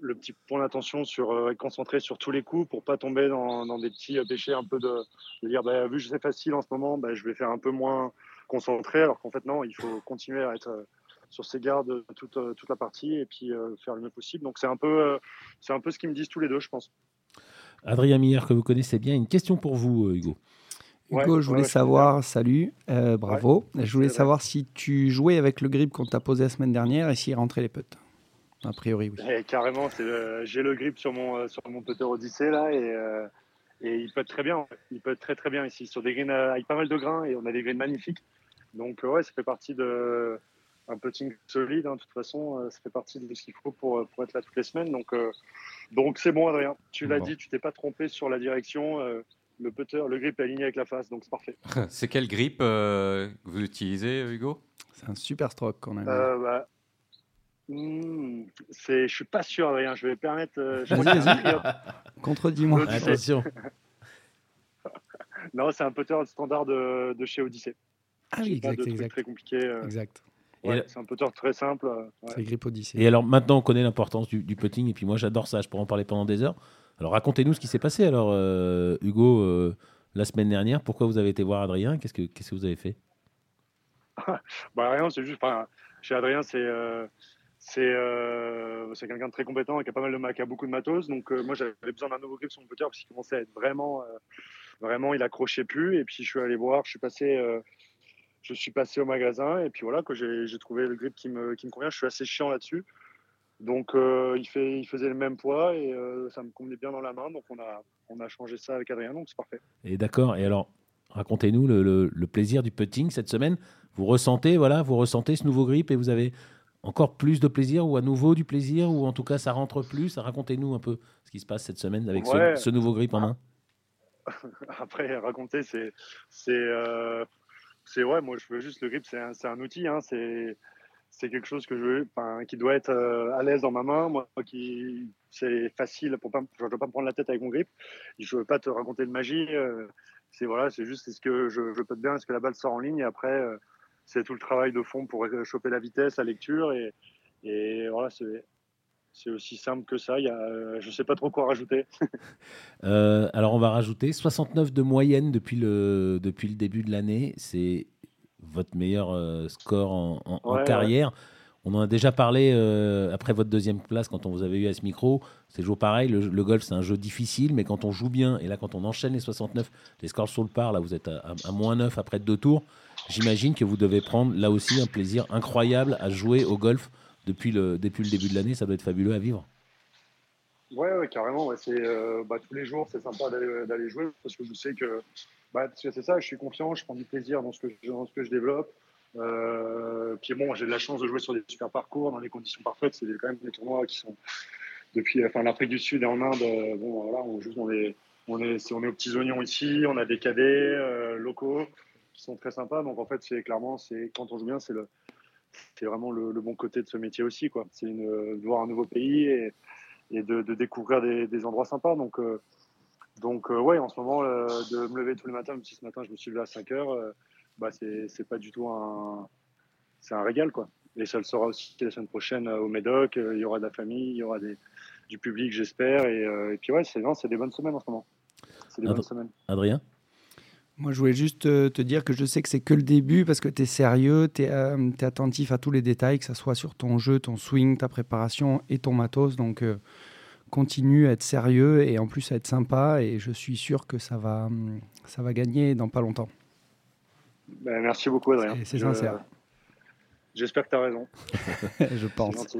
le petit point d'attention sur euh, concentré sur tous les coups pour pas tomber dans, dans des petits euh, péchés un peu de, de dire bah, vu que c'est facile en ce moment bah, je vais faire un peu moins concentré alors qu'en fait non il faut continuer à être euh, sur ses gardes toute, toute la partie et puis faire le mieux possible donc c'est un peu c'est un peu ce qu'ils me disent tous les deux je pense Adrien Miller que vous connaissez bien une question pour vous Hugo Hugo, je voulais savoir, salut, bravo. je voulais savoir si tu jouais avec le grip qu'on t'a posé la semaine dernière et s'il rentrait les putts. A priori, oui. Et carrément, j'ai le grip sur mon, euh, sur mon putter Odyssey là et, euh, et il peut être très bien. Il peut être très très bien ici sur des greens avec pas mal de grains et on a des greens magnifiques. Donc ouais, ça fait partie de un putting solide. Hein, de toute façon, euh, ça fait partie de ce qu'il faut pour, pour être là toutes les semaines. Donc donc c'est bon, Adrien. Tu l'as dit, tu t'es pas trompé sur la direction. le putter, le grip est aligné avec la face, donc c'est parfait. c'est quel grip que vous utilisez, Hugo? C'est un super stroke qu'on a. Bah, Mmh, je suis pas sûr, Adrien. Je vais permettre. Euh, Contredis-moi. Attention. non, c'est un putter standard de, de chez Odyssey. Ah oui, exact, exact. Très compliqué. Euh. C'est un putter très simple. Euh, c'est grip Odyssey. Et alors maintenant, on connaît l'importance du, putting. Et puis moi, j'adore ça. Je pourrais en parler pendant des heures. Alors racontez-nous ce qui s'est passé. Alors, Hugo, la semaine dernière, pourquoi vous avez été voir Adrien? Qu'est-ce que qu'est-ce que vous avez fait? Bah, rien, c'est juste. Chez Adrien, c'est euh, c'est quelqu'un de très compétent et qui a pas mal de qui a beaucoup de matos. Donc euh, moi j'avais besoin d'un nouveau grip sur mon putter parce qu'il commençait à être vraiment, euh, vraiment il accrochait plus. Et puis je suis allé voir, je suis passé, je suis passé au magasin et puis voilà que j'ai trouvé le grip qui me, qui me convient. Je suis assez chiant là-dessus. Donc il, fait, il faisait le même poids et ça me convenait bien dans la main. Donc on a, on a changé ça avec Adrien, donc c'est parfait. Et d'accord. Et alors, racontez-nous le, le, le, plaisir du putting cette semaine. Vous ressentez, voilà, vous ressentez ce nouveau grip et vous avez encore plus de plaisir ou à nouveau du plaisir ou en tout cas ça rentre plus? Racontez-nous un peu ce qui se passe cette semaine avec ce, nouveau grip en main. Après, raconter, c'est. C'est euh, ouais, moi je veux juste le grip, c'est un, un, outil, hein, c'est quelque chose que je veux, qui doit être euh, à l'aise dans ma main. Moi, qui c'est facile pour pas, je veux pas me prendre la tête avec mon grip. Je veux pas te raconter de magie. Euh, c'est voilà, c'est juste est-ce que je, je peux te bien, est-ce que la balle sort en ligne et après euh, c'est tout le travail de fond pour choper la vitesse, la lecture. Et, et voilà, c'est aussi simple que ça. Il y a, je ne sais pas trop quoi rajouter. Euh, alors, on va rajouter 69 de moyenne depuis le, depuis le début de l'année. C'est votre meilleur euh, score en, carrière. On en a déjà parlé euh, après votre deuxième place quand on vous avait eu à ce micro. C'est toujours pareil. Le, golf, c'est un jeu difficile, mais quand on joue bien, et là, quand on enchaîne les 69, les scores sur le par, là, vous êtes à, moins 9 après deux tours. J'imagine que vous devez prendre là aussi un plaisir incroyable à jouer au golf depuis le, début de l'année. Ça doit être fabuleux à vivre. Ouais, carrément. euh, bah, tous les jours, c'est sympa d'aller jouer parce que je sais que, bah, c'est ça, je suis confiant, je prends du plaisir dans ce que que je développe. Euh, puis bon, j'ai de la chance de jouer sur des super parcours, dans des conditions parfaites. C'est quand même des tournois qui sont depuis enfin, l'Afrique du Sud et en Inde. Euh, bon, voilà, on joue dans les, on est, on est aux petits oignons ici, on a des cadets euh, locaux qui sont très sympas. Donc en fait, c'est clairement, quand on joue bien, c'est le, c'est vraiment le, bon côté de ce métier aussi, quoi. C'est de voir un nouveau pays et, et de, de, découvrir des, des, endroits sympas. Donc, donc ouais, en ce moment, de me lever tous les matins, même si ce matin je me suis levé à 5 heures bah c'est pas du tout un. C'est un régal, quoi. Et ça le sera aussi la semaine prochaine euh, au Médoc. Euh, il y aura de la famille, il y aura des, du public, j'espère. Et, euh, et, puis, ouais, c'est des bonnes semaines en ce moment. C'est des bonnes semaines. Adrien? Moi, je voulais juste te dire que je sais que c'est que le début parce que tu es sérieux, tu es, es, attentif à tous les détails, que ce soit sur ton jeu, ton swing, ta préparation et ton matos. Donc, continue à être sérieux et en plus à être sympa. Et je suis sûr que ça va, ça va gagner dans pas longtemps. Ben, merci beaucoup, Adrien. C'est sincère. J'espère que tu as raison. je pense. 50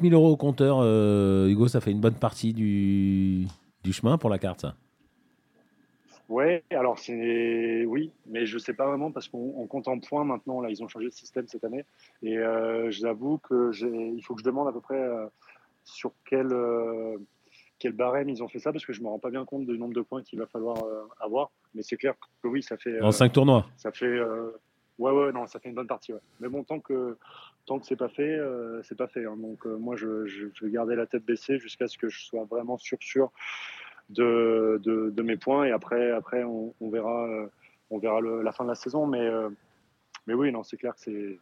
000 euh, euros au compteur, euh, Hugo, ça fait une bonne partie du, du chemin pour la carte, ça Ouais, alors c'est oui, mais je sais pas vraiment parce qu'on compte en points maintenant. Là, ils ont changé de système cette année, et euh, j'avoue que il faut que je demande à peu près sur quel quel barème ils ont fait ça parce que je me rends pas bien compte du nombre de points qu'il va falloir euh, avoir. Mais c'est clair que oui, ça fait. en 5 euh, tournois. Ça fait. Euh, ouais, ouais, non, ça fait une bonne partie. Mais bon, tant que tant que c'est pas fait, c'est pas fait. Hein. Donc moi, je, je, vais garder la tête baissée jusqu'à ce que je sois vraiment sûr sûr de, de, mes points et après après on, verra on verra la fin de la saison. Mais mais oui, non, c'est clair que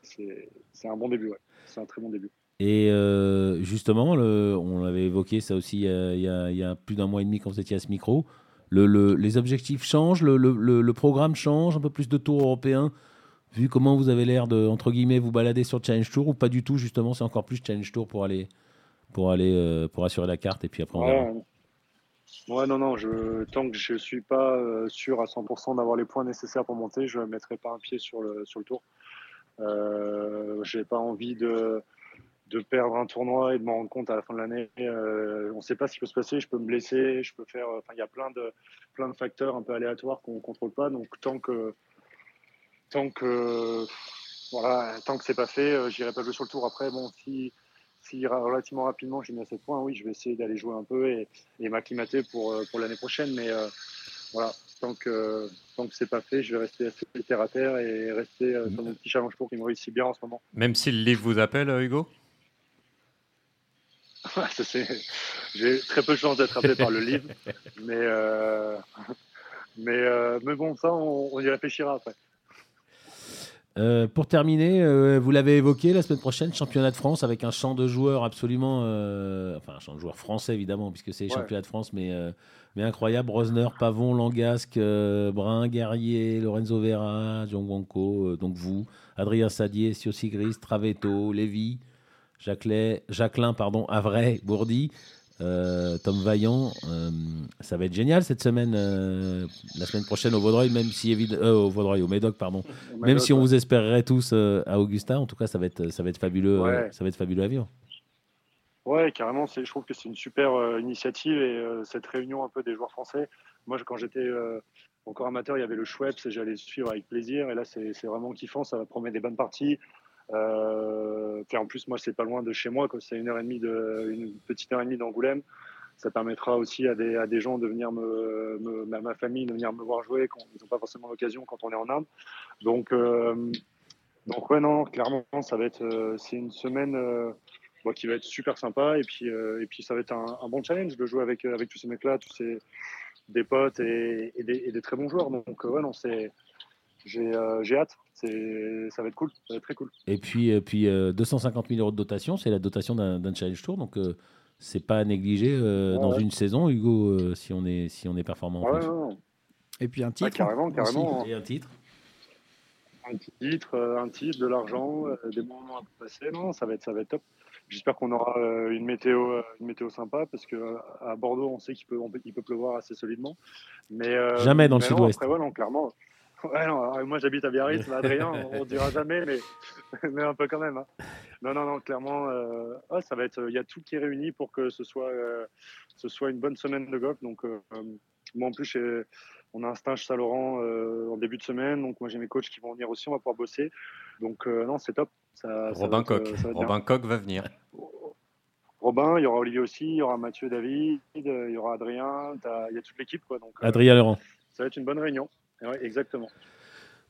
c'est un bon début. Ouais. C'est un très bon début. Et euh, justement, le, on avait évoqué ça aussi il y a, plus d'un mois et demi quand vous étiez à ce micro. Le, les objectifs changent, le, programme change, un peu plus de tours européens. Vu comment vous avez l'air de, entre guillemets, vous balader sur Challenge Tour ou pas du tout, justement, c'est encore plus Challenge Tour pour aller, pour aller, euh, pour assurer la carte et puis après on ouais. Ouais, non, non, tant que je ne suis pas euh, sûr à 100% d'avoir les points nécessaires pour monter, je ne mettrai pas un pied sur le, sur le tour. je n'ai pas envie de, de perdre un tournoi et de m'en rendre compte à la fin de l'année. Euh, on ne sait pas ce qui peut se passer. Je peux me blesser, je peux faire. Il y a plein de plein de facteurs un peu aléatoires qu'on ne contrôle pas. Donc tant que tant que voilà, tant que c'est pas fait, euh, j'irai pas jouer sur le tour. Après, bon, si si relativement rapidement j'ai mis à 7 points, oui, je vais essayer d'aller jouer un peu et, et m'acclimater pour euh, pour l'année prochaine. Mais voilà, tant que tant que c'est pas fait, je vais rester assez terre à terre et rester sur mon petit challenge pour qui me réussit bien en ce moment. Même si le livre vous appelle, Hugo? J'ai très peu de chance d'être appelé par le livre, mais, euh, mais, euh, mais bon, ça, on, y réfléchira après. Euh, pour terminer, vous l'avez évoqué la semaine prochaine, championnat de France avec un champ de joueurs absolument, enfin un champ de joueurs français évidemment puisque c'est les championnats de France, mais mais incroyable. Rosner, Pavon, Langasque, Brun, Guerrier, Lorenzo Vera, John Wanko, donc vous, Adrien Sadier, Sio Sigris, Travetto, Lévy. Jacqueline, Jacqueline pardon, Avray, Bourdi, euh, Tom Vaillant. Euh, ça va être génial cette semaine, euh, la semaine prochaine au Vaudreuil, même si au Vaudreuil, au Médoc, pardon. même si on vous espérerait tous à Augustin, en tout cas, ça va être, ça va être fabuleux, ça va être fabuleux à vivre. Ouais, carrément. Je trouve que c'est une super initiative et cette réunion un peu des joueurs français. Moi, quand j'étais encore amateur, il y avait le Schweppes et j'allais suivre avec plaisir. Et là, c'est vraiment kiffant. Ça va promettre des bonnes parties. Euh, en plus, moi, c'est pas loin de chez moi, c'est une heure et demie de, une petite heure et demie d'Angoulême. Ça permettra aussi à des, gens de venir me, à ma famille de venir me voir jouer quand ils n'ont pas forcément l'occasion quand on est en Inde. Donc, euh, donc ouais, non, clairement, ça va être, euh, c'est une semaine euh, qui va être super sympa et puis, et puis ça va être un, bon challenge de jouer avec, avec tous ces mecs-là, tous ces des potes et, et, des, et, des, très bons joueurs. Donc ouais, non, c'est euh, j'ai hâte. Ça va être cool, ça va être très cool. Et puis, euh, puis 250 euh, 000 euros de dotation, c'est la dotation d'un challenge tour, donc c'est pas à négliger dans une saison, Hugo, si on est si on est performant. En Et puis un titre. carrément, carrément. Et un titre. un titre, un titre, de l'argent, des moments à passer. Non, ça va être, ça va être top. J'espère qu'on aura une météo, une météo sympa parce que à Bordeaux, on sait qu'il peut, peut pleuvoir assez solidement. Mais jamais dans le sud-ouest. Clairement. Ouais, non, moi j'habite à Biarritz, Adrien, on, ne dira jamais, mais, mais un peu quand même. Hein. Non, non, non, clairement, euh, ça va être, il y a tout qui est réuni pour que ce soit, euh, ce soit une bonne semaine de golf. Donc, euh, moi en plus, on a un stage Saint-Laurent en début de semaine, donc moi j'ai mes coachs qui vont venir aussi, on va pouvoir bosser. Donc, non, c'est top. Ça, Robin Coq, Robin Coq va venir. Robin, il y aura Olivier aussi, il y aura Mathieu David, il y aura Adrien, il y a toute l'équipe. Quoi, donc, Adrien Laurent. Ça va être une bonne réunion. Oui, exactement.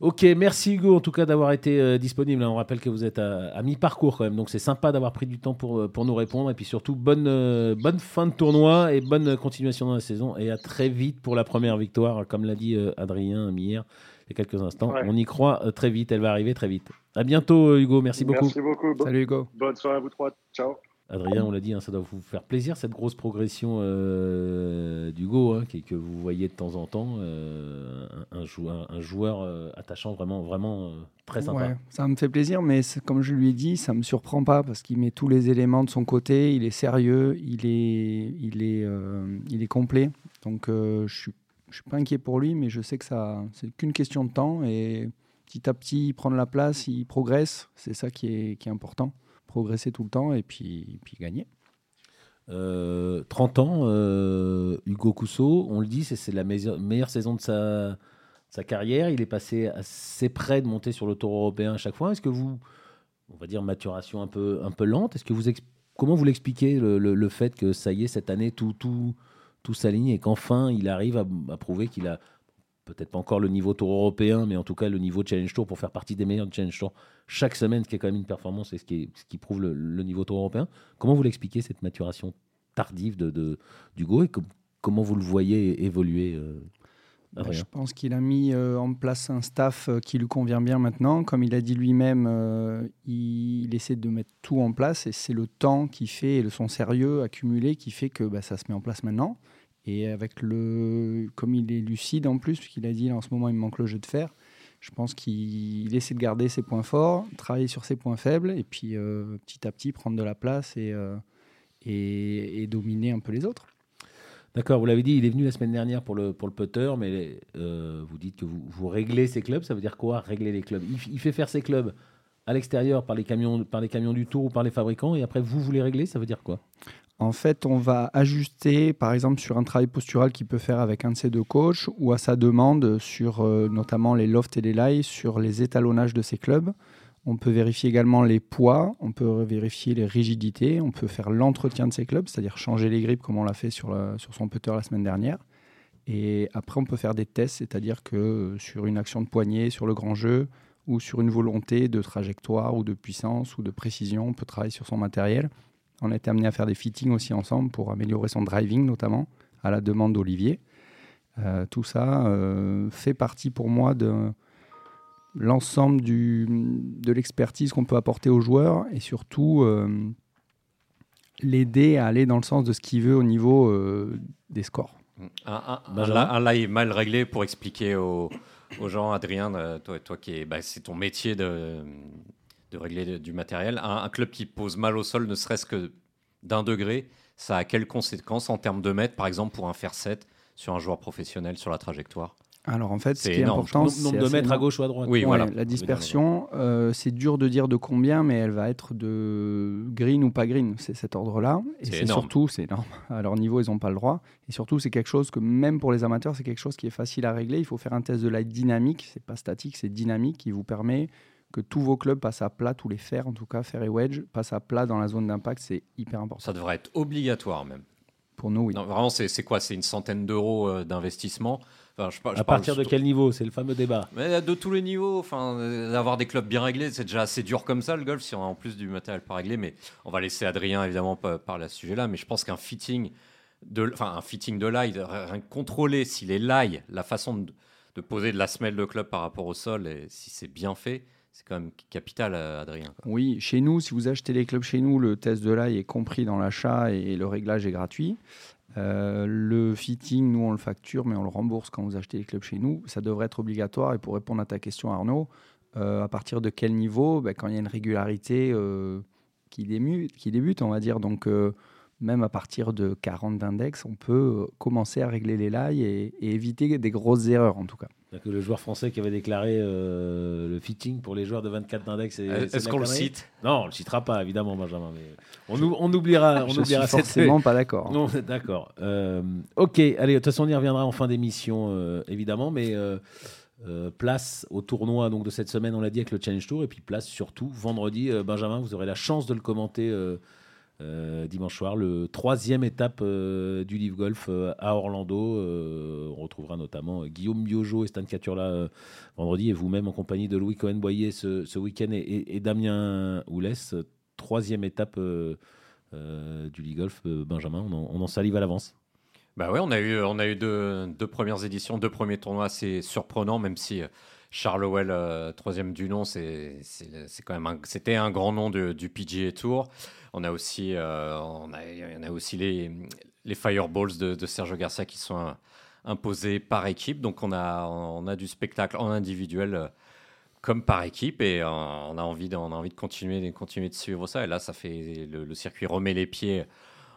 Ok, merci Hugo en tout cas d'avoir été euh, disponible. On rappelle que vous êtes à, mi-parcours quand même, donc c'est sympa d'avoir pris du temps pour, euh, pour nous répondre. Et puis surtout, bonne, euh, bonne fin de tournoi et bonne continuation dans la saison. Et à très vite pour la première victoire, comme l'a dit Adrien hier il y a quelques instants. On y croit très vite, elle va arriver très vite. À bientôt Hugo, merci beaucoup. Merci beaucoup. Salut Hugo. Bonne soirée à vous trois. Ciao. Adrien, on l'a dit, hein, ça doit vous faire plaisir cette grosse progression euh, d'Hugo, hein, que vous voyez de temps en temps. Euh, un, joueur, euh, attachant vraiment, vraiment très sympa. ça me fait plaisir, mais comme je lui ai dit, ça ne me surprend pas parce qu'il met tous les éléments de son côté. Il est sérieux, il est, il est, il est complet. Donc je suis, je suis pas inquiet pour lui, mais je sais que ça, c'est qu'une question de temps et petit à petit, il prend la place, il progresse. C'est ça qui est, qui est important progresser tout le temps et puis, puis gagner. 30 euh, ans, euh, Hugo Cousseau, on le dit, c'est la meilleure, meilleure, saison de sa, sa, carrière. Il est passé assez près de monter sur le tour européen à chaque fois. Est-ce que vous, on va dire maturation un peu, un peu lente, est-ce que vous comment vous l'expliquez le, le, fait que ça y est, cette année, tout, tout, tout s'aligne et qu'enfin il arrive à, à prouver qu'il a peut-être pas encore le niveau tour européen, mais en tout cas le niveau Challenge Tour pour faire partie des meilleurs Challenge Tour chaque semaine, ce qui est quand même une performance et ce qui, ce qui prouve le, niveau tour européen. Comment vous l'expliquez cette maturation tardive de, de d'Hugo et comment vous le voyez évoluer euh, bah, je pense qu'il a mis euh, en place un staff euh, qui lui convient bien maintenant. Comme il a dit lui-même, il, essaie de mettre tout en place et c'est le temps qui fait et son sérieux accumulé qui fait que bah, ça se met en place maintenant. Et avec le, comme il est lucide en plus, puisqu'il a dit en ce moment il me manque le jeu de fer, je pense qu'il essaie de garder ses points forts, travailler sur ses points faibles, et puis euh, petit à petit prendre de la place et, euh, et, dominer un peu les autres. D'accord, vous l'avez dit, il est venu la semaine dernière pour le, pour le putter, mais euh, vous dites que vous, vous, réglez ses clubs, ça veut dire quoi régler les clubs? Il, il, fait faire ses clubs à l'extérieur par les, camions, par les camions du tour ou par les fabricants, et après vous, les réglez, ça veut dire quoi? En fait, on va ajuster, par exemple, sur un travail postural qu'il peut faire avec un de ses deux coachs ou à sa demande sur euh, notamment les lofts et les lies, sur les étalonnages de ses clubs. On peut vérifier également les poids, on peut vérifier les rigidités, on peut faire l'entretien de ses clubs, c'est-à-dire changer les grippes comme on l'a fait sur, son putter la semaine dernière. Et après, on peut faire des tests, c'est-à-dire que euh, sur une action de poignet, sur le grand jeu, ou sur une volonté de trajectoire ou de puissance ou de précision, on peut travailler sur son matériel on a été amené à faire des fittings aussi ensemble pour améliorer son driving, notamment, à la demande d'Olivier. Euh, tout ça euh, fait partie pour moi de l'ensemble de l'expertise qu'on peut apporter aux joueurs et surtout euh, l'aider à aller dans le sens de ce qu'il veut au niveau des scores. Un, un, mal réglé pour expliquer aux, gens, Adrien, toi, toi qui est, bah, c'est ton métier de, de régler du matériel. Un, club qui pose mal au sol, ne serait-ce que d'un degré, ça a quelles conséquences en termes de mètres, par exemple, pour un faire 7 sur un joueur professionnel sur la trajectoire? Alors en fait, ce qui est important, c'est nombre de mètres à gauche ou à droite. Oui, voilà. La dispersion, euh, c'est dur de dire de combien, mais elle va être de green ou pas green. C'est cet ordre-là. Et c'est surtout, c'est énorme. À leur niveau, ils n'ont pas le droit. Et surtout, c'est quelque chose que même pour les amateurs, c'est quelque chose qui est facile à régler. Il faut faire un test de light dynamique. C'est pas statique, c'est dynamique, qui vous permet que tous vos clubs passent à plat, tous les fers en tout cas, fer et wedge, passent à plat dans la zone d'impact, c'est hyper important. Ça devrait être obligatoire même. Pour nous, oui. Non, vraiment, c'est quoi? C'est une centaine d'euros euh, d'investissement? Enfin, je, À partir de quel niveau? C'est le fameux débat. Mais de tous les niveaux. Enfin, d'avoir des clubs bien réglés, c'est déjà assez dur comme ça le golf, si on a en plus du matériel pas réglé. Mais on va laisser Adrien évidemment parler à ce sujet-là. Mais je pense qu'un fitting de, enfin, un fitting de lie, rien contrôler si les lie, la façon de, de poser de la semelle de club par rapport au sol, et si c'est bien fait, c'est quand même capital, euh, Adrien. Oui, chez nous, si vous achetez les clubs chez nous, le test de l'ail est compris dans l'achat et le réglage est gratuit. Euh, le fitting, nous, on le facture, mais on le rembourse quand vous achetez les clubs chez nous. Ça devrait être obligatoire. Et pour répondre à ta question, Arnaud, à partir de quel niveau? Ben, Quand il y a une régularité qui, débute, on va dire. Donc, même à partir de 40 d'index, on peut commencer à régler les lailles et, éviter des grosses erreurs, en tout cas. Que le joueur français qui avait déclaré le fitting pour les joueurs de 24 d'index. Est-ce qu'on le cite? Non, on le citera pas, évidemment, Benjamin. Mais on, on oubliera. On Je oubliera suis forcément pas d'accord. Non, d'accord. ok, allez, de toute façon, on y reviendra en fin d'émission, évidemment, mais. place au tournoi donc de cette semaine, on l'a dit avec le Challenge Tour, et puis place surtout vendredi, Benjamin, vous aurez la chance de le commenter euh, dimanche soir, le troisième étape euh, du Live Golf euh, à Orlando. on retrouvera notamment Guillaume Biojo et Stan Caturla vendredi et vous-même en compagnie de Louis Cohen-Boyer ce, week-end et, Damien Oulès. Troisième étape du Live Golf, Benjamin. On en, salive à l'avance. Bah ouais, on a eu, deux, premières éditions, deux premiers tournois assez surprenants, même si Charles Howell, troisième du nom, c'était un grand nom du PGA Tour. On a aussi, euh, on a, a aussi les, les Fireballs de, de, Sergio Garcia qui sont imposés par équipe. Donc on a, on a du spectacle en individuel euh, comme par équipe et euh, on a envie de, on a envie de continuer, de continuer de suivre ça. Et là, ça fait le, circuit remet les pieds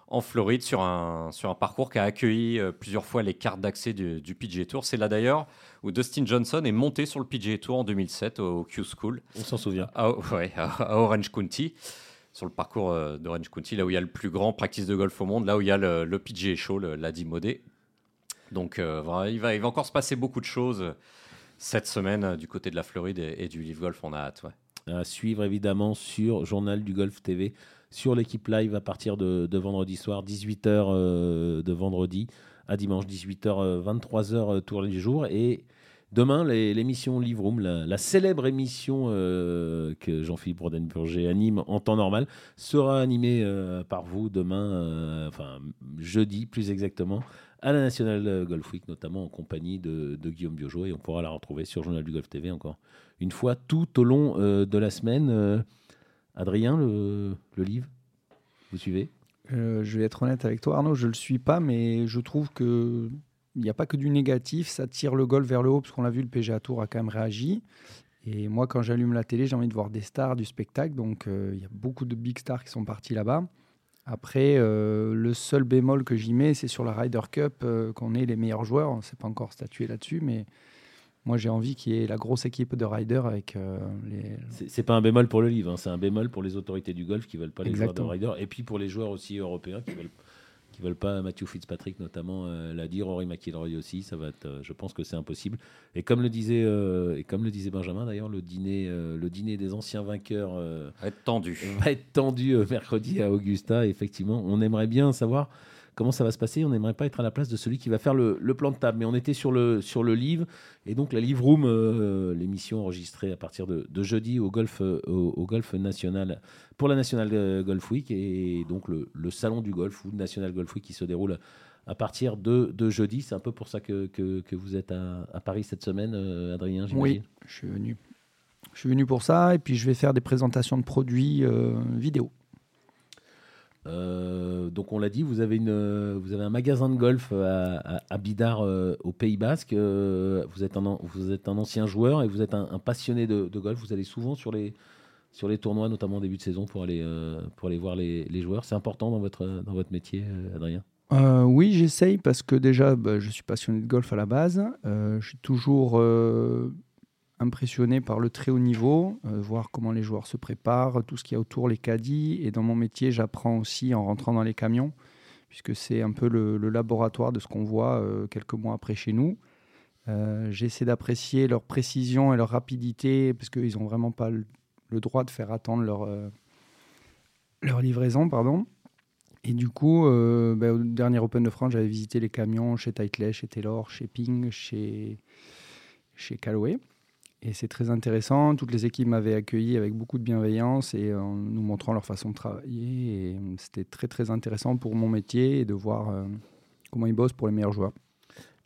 en Floride sur un, sur un parcours qui a accueilli plusieurs fois les cartes d'accès du, du, PGA Tour. C'est là d'ailleurs où Dustin Johnson est monté sur le PGA Tour en 2007 au Q School. On s'en souvient. ouais, à Orange County sur le parcours euh, d'Orange County, là où il y a le plus grand practice de golf au monde, là où il y a le, le Show, l'Adi Modé. Donc euh, il, va, encore se passer beaucoup de choses euh, cette semaine du côté de la Floride et, du Live Golf, on a hâte. À suivre évidemment sur Journal du Golf TV, sur l'équipe live à partir de, vendredi soir, 18h de vendredi à dimanche, 18h, 23h tous les jours. Et Demain, l'émission Live Room, la, célèbre émission euh, que Jean-Philippe Rodenburger anime en temps normal, sera animée euh, par vous demain, euh, enfin jeudi plus exactement, à la National Golf Week, notamment en compagnie de, Guillaume Biojo, et on pourra la retrouver sur Journal du Golf TV encore une fois tout au long de la semaine. Adrien, le, le livre, vous suivez? Je vais être honnête avec toi, Arnaud, je ne le suis pas, mais je trouve que il n'y a pas que du négatif, ça tire le golf vers le haut, parce qu'on l'a vu, le PGA Tour a quand même réagi. Et moi, quand j'allume la télé, j'ai envie de voir des stars, du spectacle. Donc, euh, il y a beaucoup de big stars qui sont partis là-bas. Après, euh, le seul bémol que j'y mets, c'est sur la Ryder Cup euh, qu'on ait les meilleurs joueurs. On ne s'est pas encore statué là-dessus, mais moi, j'ai envie qu'il y ait la grosse équipe de Ryder avec les. C'est pas un bémol pour le livre, hein. c'est un bémol pour les autorités du golf qui veulent pas les joueurs de Ryder, et puis pour les joueurs aussi européens qui veulent qui veulent pas. Matthew Fitzpatrick notamment euh, l'a dit, Rory McIlroy aussi. Ça va être, euh, je pense que c'est impossible. Et comme le disait euh, et comme le disait Benjamin d'ailleurs, le dîner le dîner des anciens vainqueurs va être tendu. Va être tendu mercredi à Augusta. effectivement, on aimerait bien savoir comment ça va se passer. On n'aimerait pas être à la place de celui qui va faire le, plan de table. Mais on était sur le, sur le livre. Et donc, la Live Room, euh, l'émission enregistrée à partir de, jeudi au golf, euh, au, golf national, pour la National euh, Golf Week. Et donc, le, salon du golf ou National Golf Week qui se déroule à partir de, jeudi. C'est un peu pour ça que, que, vous êtes à, Paris cette semaine, Adrien, Oui, je suis venu. Je suis venu pour ça et puis je vais faire des présentations de produits vidéo. Euh, donc on l'a dit, vous avez, une, vous avez un magasin de golf à, à, Bidar euh, au Pays Basque. Euh, vous, êtes un, vous êtes un ancien joueur et vous êtes un, passionné de, golf. Vous allez souvent sur les, sur les tournois, notamment au début de saison, pour aller, pour aller voir les, les joueurs. C'est important dans votre, dans votre métier, Adrien? Oui, j'essaye parce que déjà, bah, je suis passionné de golf à la base. je suis toujours impressionné par le très haut niveau, euh, voir comment les joueurs se préparent, tout ce qu'il y a autour, les caddies. Et dans mon métier, j'apprends aussi en rentrant dans les camions, puisque c'est un peu le, laboratoire de ce qu'on voit euh, quelques mois après chez nous. Euh, j'essaie d'apprécier leur précision et leur rapidité, parce qu'ils n'ont vraiment pas le, droit de faire attendre leur, livraison. Pardon. Et du coup, ben, au dernier Open de France, j'avais visité les camions chez Titley, chez Taylor, chez Ping, chez, chez Callaway. Et c'est très intéressant. Toutes les équipes m'avaient accueilli avec beaucoup de bienveillance et en nous montrant leur façon de travailler. Et c'était très très intéressant pour mon métier et de voir euh, comment ils bossent pour les meilleurs joueurs.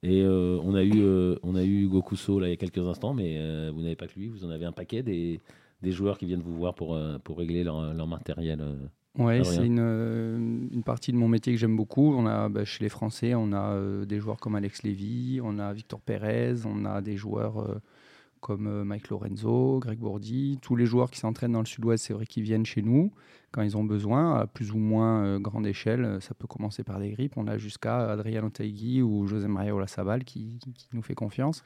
Et euh, on, a eu, euh, on a eu là, il y a quelques instants, mais vous n'avez pas que lui, vous en avez un paquet des, des joueurs qui viennent vous voir pour, pour régler leur, leur matériel. Oui, c'est une, une, partie de mon métier que j'aime beaucoup. On a, bah, chez les Français, on a des joueurs comme Alex Lévy, on a Victor Pérez, on a des joueurs comme euh, Mike Lorenzo, Greg Bourdi, tous les joueurs qui s'entraînent dans le sud-ouest, c'est vrai qu'ils viennent chez nous quand ils ont besoin, à plus ou moins euh, grande échelle. Ça peut commencer par des grippes. On a jusqu'à Adriano Taigui ou José Maria Olasabal qui, nous fait confiance.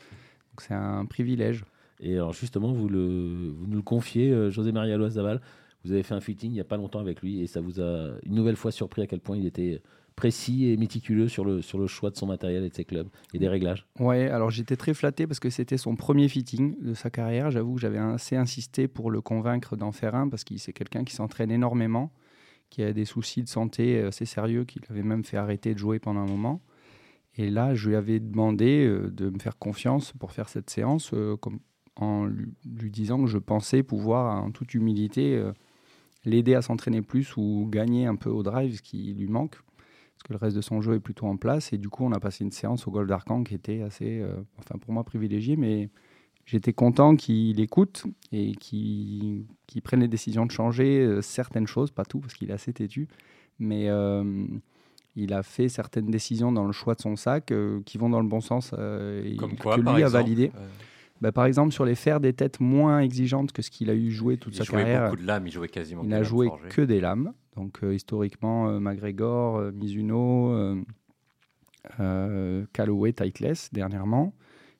Donc c'est un privilège. Et alors justement, vous, le, vous nous le confiez, euh, José Maria Loazabal, vous avez fait un fitting il n'y a pas longtemps avec lui et ça vous a une nouvelle fois surpris à quel point il était précis et méticuleux sur le, choix de son matériel et de ses clubs et des réglages. Ouais, alors j'étais très flatté parce que c'était son premier fitting de sa carrière. J'avoue que j'avais assez insisté pour le convaincre d'en faire un parce qu'il c'est quelqu'un qui s'entraîne énormément, qui a des soucis de santé assez sérieux, qui l'avait même fait arrêter de jouer pendant un moment. Et là, je lui avais demandé euh, de me faire confiance pour faire cette séance, euh, en lui, disant que je pensais pouvoir, en toute humilité, euh, l'aider à s'entraîner plus ou gagner un peu au drive, ce qui lui manque, parce que le reste de son jeu est plutôt en place. Et du coup, on a passé une séance au golf d'Arcan qui était assez, enfin pour moi, privilégiée, mais j'étais content qu'il écoute et qu'il prenne les décisions de changer certaines choses, pas tout, parce qu'il est assez têtu, mais il a fait certaines décisions dans le choix de son sac euh, qui vont dans le bon sens euh, et Comme quoi, que par lui a exemple validé. Bah, par exemple, sur les fers des têtes moins exigeantes que ce qu'il a eu joué toute il sa jouait carrière. beaucoup de lames, il jouait quasiment Il n'a joué forgées. que des lames. Donc euh, historiquement, euh, McGregor, euh, Mizuno, Callaway, Titleist dernièrement.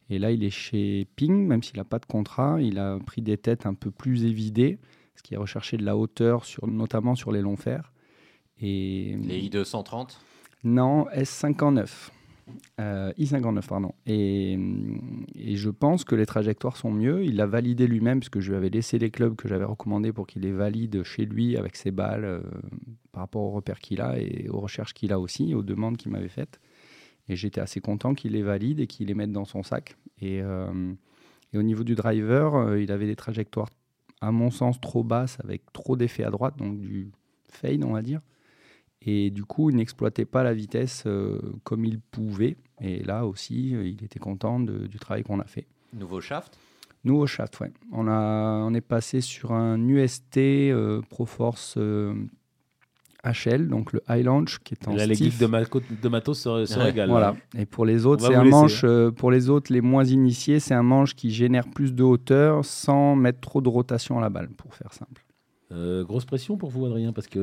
Et là, il est chez Ping, même s'il n'a pas de contrat. Il a pris des têtes un peu plus évidées, ce qui a recherché de la hauteur, sur, notamment sur les longs fers. Et, Les I230 non, S59. Euh, I59, pardon. Et, et je pense que les trajectoires sont mieux. Il l'a validé lui-même, puisque je lui avais laissé les clubs que j'avais recommandés pour qu'il les valide chez lui avec ses balles euh, par rapport aux repères qu'il a et aux recherches qu'il a aussi, aux demandes qu'il m'avait faites. Et j'étais assez content qu'il les valide et qu'il les mette dans son sac. Et, euh, et au niveau du driver, il avait des trajectoires, à mon sens, trop basses, avec trop d'effets à droite, donc du fade, on va dire. Et du coup, il n'exploitait pas la vitesse euh, comme il pouvait. Et là aussi, euh, il était content de- du travail qu'on a fait. Nouveau shaft? Nous, au shaft, ouais. On, a, on est passé sur un UST euh, Proforce euh, HL, donc le High Launch, qui est en Là, les stiff. geeks de, Malco- de Matos se, se Ouais, régalent. Voilà. Et pour les autres, c'est un laisser, manche. euh, pour les autres, les moins initiés, c'est un manche qui génère plus de hauteur sans mettre trop de rotation à la balle, pour faire simple. Euh, grosse pression pour vous, Adrien, parce qu'il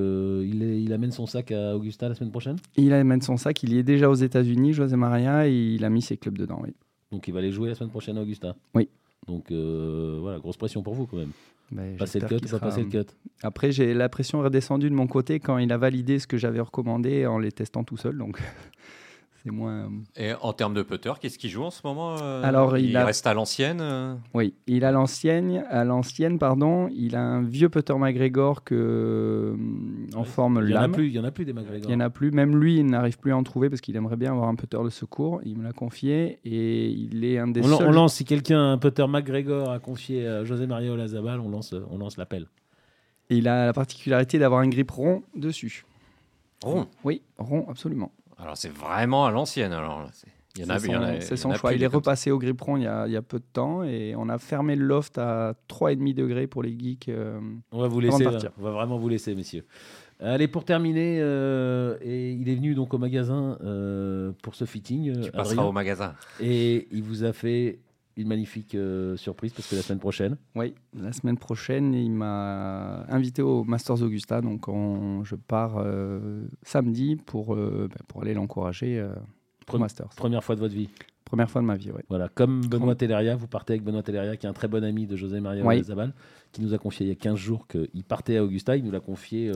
il amène son sac à Augusta la semaine prochaine? Il amène son sac. Il y est déjà aux États-Unis, José Maria, et il a mis ses clubs dedans. Oui. Donc il va aller jouer la semaine prochaine à Augusta? Oui. Donc euh, voilà, grosse pression pour vous quand même. Ben, Passer le j'espère cut, qu'il pas sera- passer le cut. Après, j'ai la pression redescendue de mon côté quand il a validé ce que j'avais recommandé en les testant tout seul. Donc, c'est moins. Et en termes de putter, qu'est-ce qu'il joue en ce moment euh, Alors, il a- reste à l'ancienne euh Oui, il a l'ancienne, à l'ancienne, pardon, il a un vieux putter McGregor que en Ouais, forme Il y en a plus, il y en a plus des McGregor. Il n'y en a plus. Même lui, il n'arrive plus à en trouver parce qu'il aimerait bien avoir un putter de secours. Il me l'a confié et il est un des On, seuls. on lance, si quelqu'un a un putter McGregor à confier à José Mario Lazabal, on lance, on lance l'appel. Il a la particularité d'avoir un grip rond dessus. Rond? Oui, rond, absolument. Alors c'est vraiment à l'ancienne. Alors il y en a, C'est il y en son- choix. Il est repassé au grip rond il y, a, il y a peu de temps et on a fermé le loft à 3,5 degrés pour les geeks. euh, On va vous laisser, partir. on va vraiment vous laisser, messieurs. Allez, pour terminer, euh, et il est venu donc au magasin euh, pour ce fitting, euh, Tu passeras Adrien, au magasin. et il vous a fait une magnifique euh, surprise parce que la semaine prochaine, Oui, la semaine prochaine, il m'a invité au Masters Augusta. Donc, on- je pars euh, samedi pour, euh, ben, pour aller l'encourager au Masters. première fois de votre vie. Première fois de ma vie, oui. Voilà, comme Benoît Telleria, vous partez avec Benoît Telleria, qui est un très bon ami de José Maria Oui. Zabal, qui nous a confié il y a 15 jours qu'il partait à Augusta. Il nous l'a confié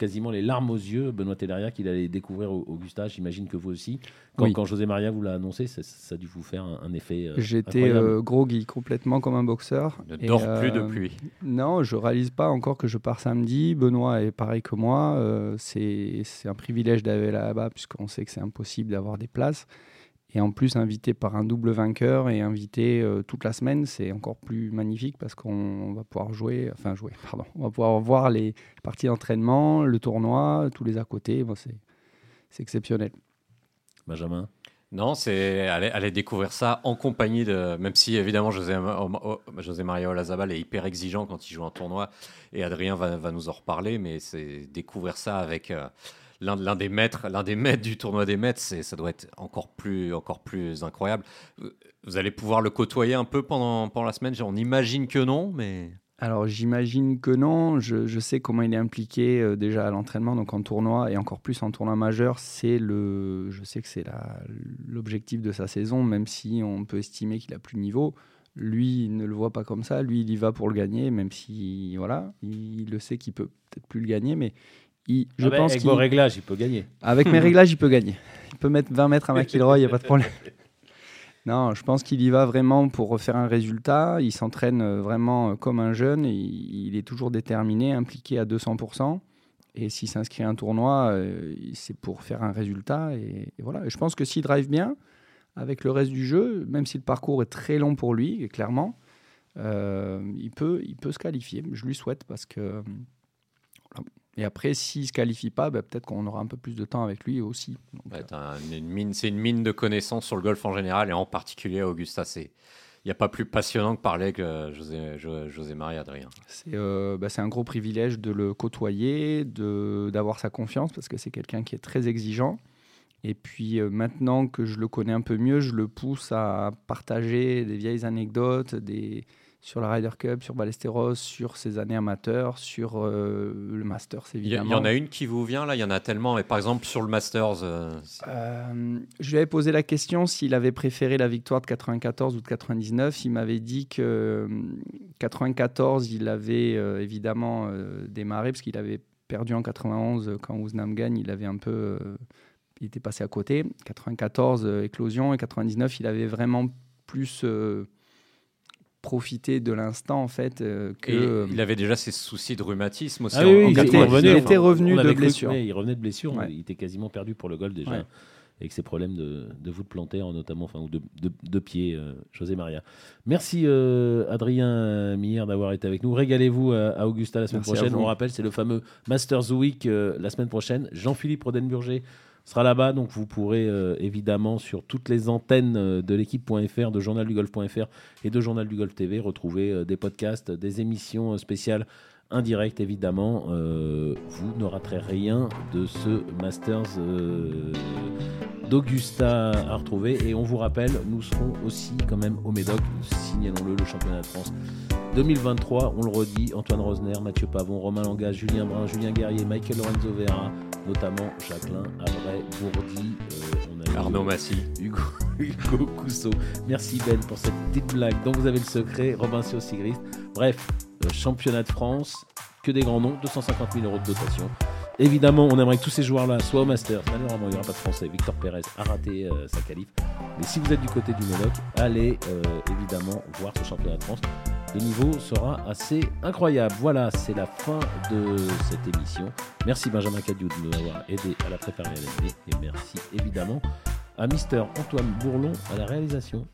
quasiment les larmes aux yeux, Benoît Telleria, qu'il allait découvrir au Augusta. J'imagine que vous aussi. Quand, Oui. quand José Maria vous l'a annoncé, ça, ça a dû vous faire un, un effet. euh, J'étais euh, groggy, complètement comme un boxeur. Ne dors plus euh, depuis. Non, je réalise pas encore que je pars samedi. Benoît est pareil que moi. Euh, c'est c'est un privilège d'aller là-bas puisqu'on sait que c'est impossible d'avoir des places. Et en plus, invité par un double vainqueur et invité euh, toute la semaine, c'est encore plus magnifique parce qu'on va pouvoir jouer, enfin jouer, pardon, on va pouvoir voir les parties d'entraînement, le tournoi, tous les à côté. Bon, c'est exceptionnel. Benjamin? Non, c'est aller, aller découvrir ça en compagnie de. Même si évidemment José, oh, José Mario Lazabal est hyper exigeant quand il joue un tournoi et Adrien va, va nous en reparler, mais c'est découvrir ça avec euh, l'un des maîtres, l'un des maîtres du tournoi des maîtres, c'est ça doit être encore plus, encore plus incroyable. Vous allez pouvoir le côtoyer un peu pendant, pendant la semaine. On imagine que non, mais. Alors j'imagine que non. Je, sais comment il est impliqué euh, déjà à l'entraînement, donc en tournoi et encore plus en tournoi majeur. C'est le, je sais que c'est l'objectif de sa saison, même si on peut estimer qu'il a plus de niveau. Lui, il ne le voit pas comme ça. Lui, il y va pour le gagner, même si voilà, il, le sait qu'il peut peut-être plus le gagner, mais il, je ah ben, pense avec vos réglages, il peut gagner. Avec mes réglages, il peut gagner. Il peut mettre 20 mètres à McIlroy, il n'y a pas de problème. Non, je pense qu'il y va vraiment pour refaire un résultat. Il s'entraîne euh, vraiment euh, comme un jeune. il est toujours déterminé, impliqué à 200%. Et s'il s'inscrit à un tournoi, euh, c'est pour faire un résultat. Et, voilà. je pense que s'il drive bien avec le reste du jeu, même si le parcours est très long pour lui, clairement, il, peut, il peut se qualifier. Je lui souhaite parce que et après, s'il ne se qualifie pas, bah, peut-être qu'on aura un peu plus de temps avec lui aussi. Euh, une mine, c'est une mine de connaissances sur le golf en général et en particulier Augusta. C'est il n'y a pas plus passionnant que parler que José, José Marie Adrien. Euh, bah, c'est un gros privilège de le côtoyer, d'avoir sa confiance, parce que c'est quelqu'un qui est très exigeant. Et puis euh, maintenant que je le connais un peu mieux, je le pousse à partager des vieilles anecdotes, des, sur la Ryder Cup, sur Ballesteros, sur ses années amateurs, sur euh, le Masters évidemment. Il y, en a une qui vous vient là, il y en a tellement. Et par exemple sur le Masters. Euh, euh, je lui avais posé la question s'il avait préféré la victoire de 94 ou de 99. Il m'avait dit que 94, il avait évidemment démarré parce qu'il avait perdu en 91 quand Ousnam gagne. Il avait un peu, il était passé à côté. 94 éclosion et 99, il avait vraiment plus profiter de l'instant en fait euh, que euh, il avait déjà ses soucis de rhumatisme aussi ah oui, il, était, revenu. De blessure. il revenait de blessure il était quasiment perdu pour le golf déjà avec ses problèmes de, de voûte plantaire notamment enfin ou de, de, pied euh, José Maria. Merci Adrien Miller d'avoir été avec nous. Régalez-vous à, Augusta la semaine prochaine. On rappelle c'est le fameux Masters Week la semaine prochaine. Jean-Philippe Rodenburger sera là-bas. Donc vous pourrez euh, évidemment sur toutes les antennes euh, de l'équipe.fr, de journaldugolf.fr et de Journal du Golf TV retrouver euh, des podcasts, des émissions spéciales indirectes évidemment. vous ne raterez rien de ce Masters d'Augusta à retrouver. Et on vous rappelle, nous serons aussi quand même au Médoc, signalons-le, le championnat de France 2023. On le redit, Antoine Rosner, Mathieu Pavon, Romain Langas, Julien Brun, Julien Guerrier, Michael Lorenzo Vera, notamment Jacqueline Avray, Bourdi, euh, Arnaud Massy, Hugo, Hugo Cousseau. Merci Ben pour cette petite blague dont vous avez le secret. Robin Sigrist. Bref, championnat de France, que des grands noms, 250 000 euros de dotation. Évidemment, on aimerait que tous ces joueurs-là soient au Master. Malheureusement, il n'y aura pas de français. Victor Pérez a raté euh, sa qualif. Mais si vous êtes du côté du Médoc, allez euh, évidemment voir ce championnat de France. Le niveau sera assez incroyable. Voilà, c'est la fin de cette émission. Merci Benjamin Cadieu de nous avoir aidé à la préparer à Et merci évidemment à Mister Antoine Bourlon à la réalisation.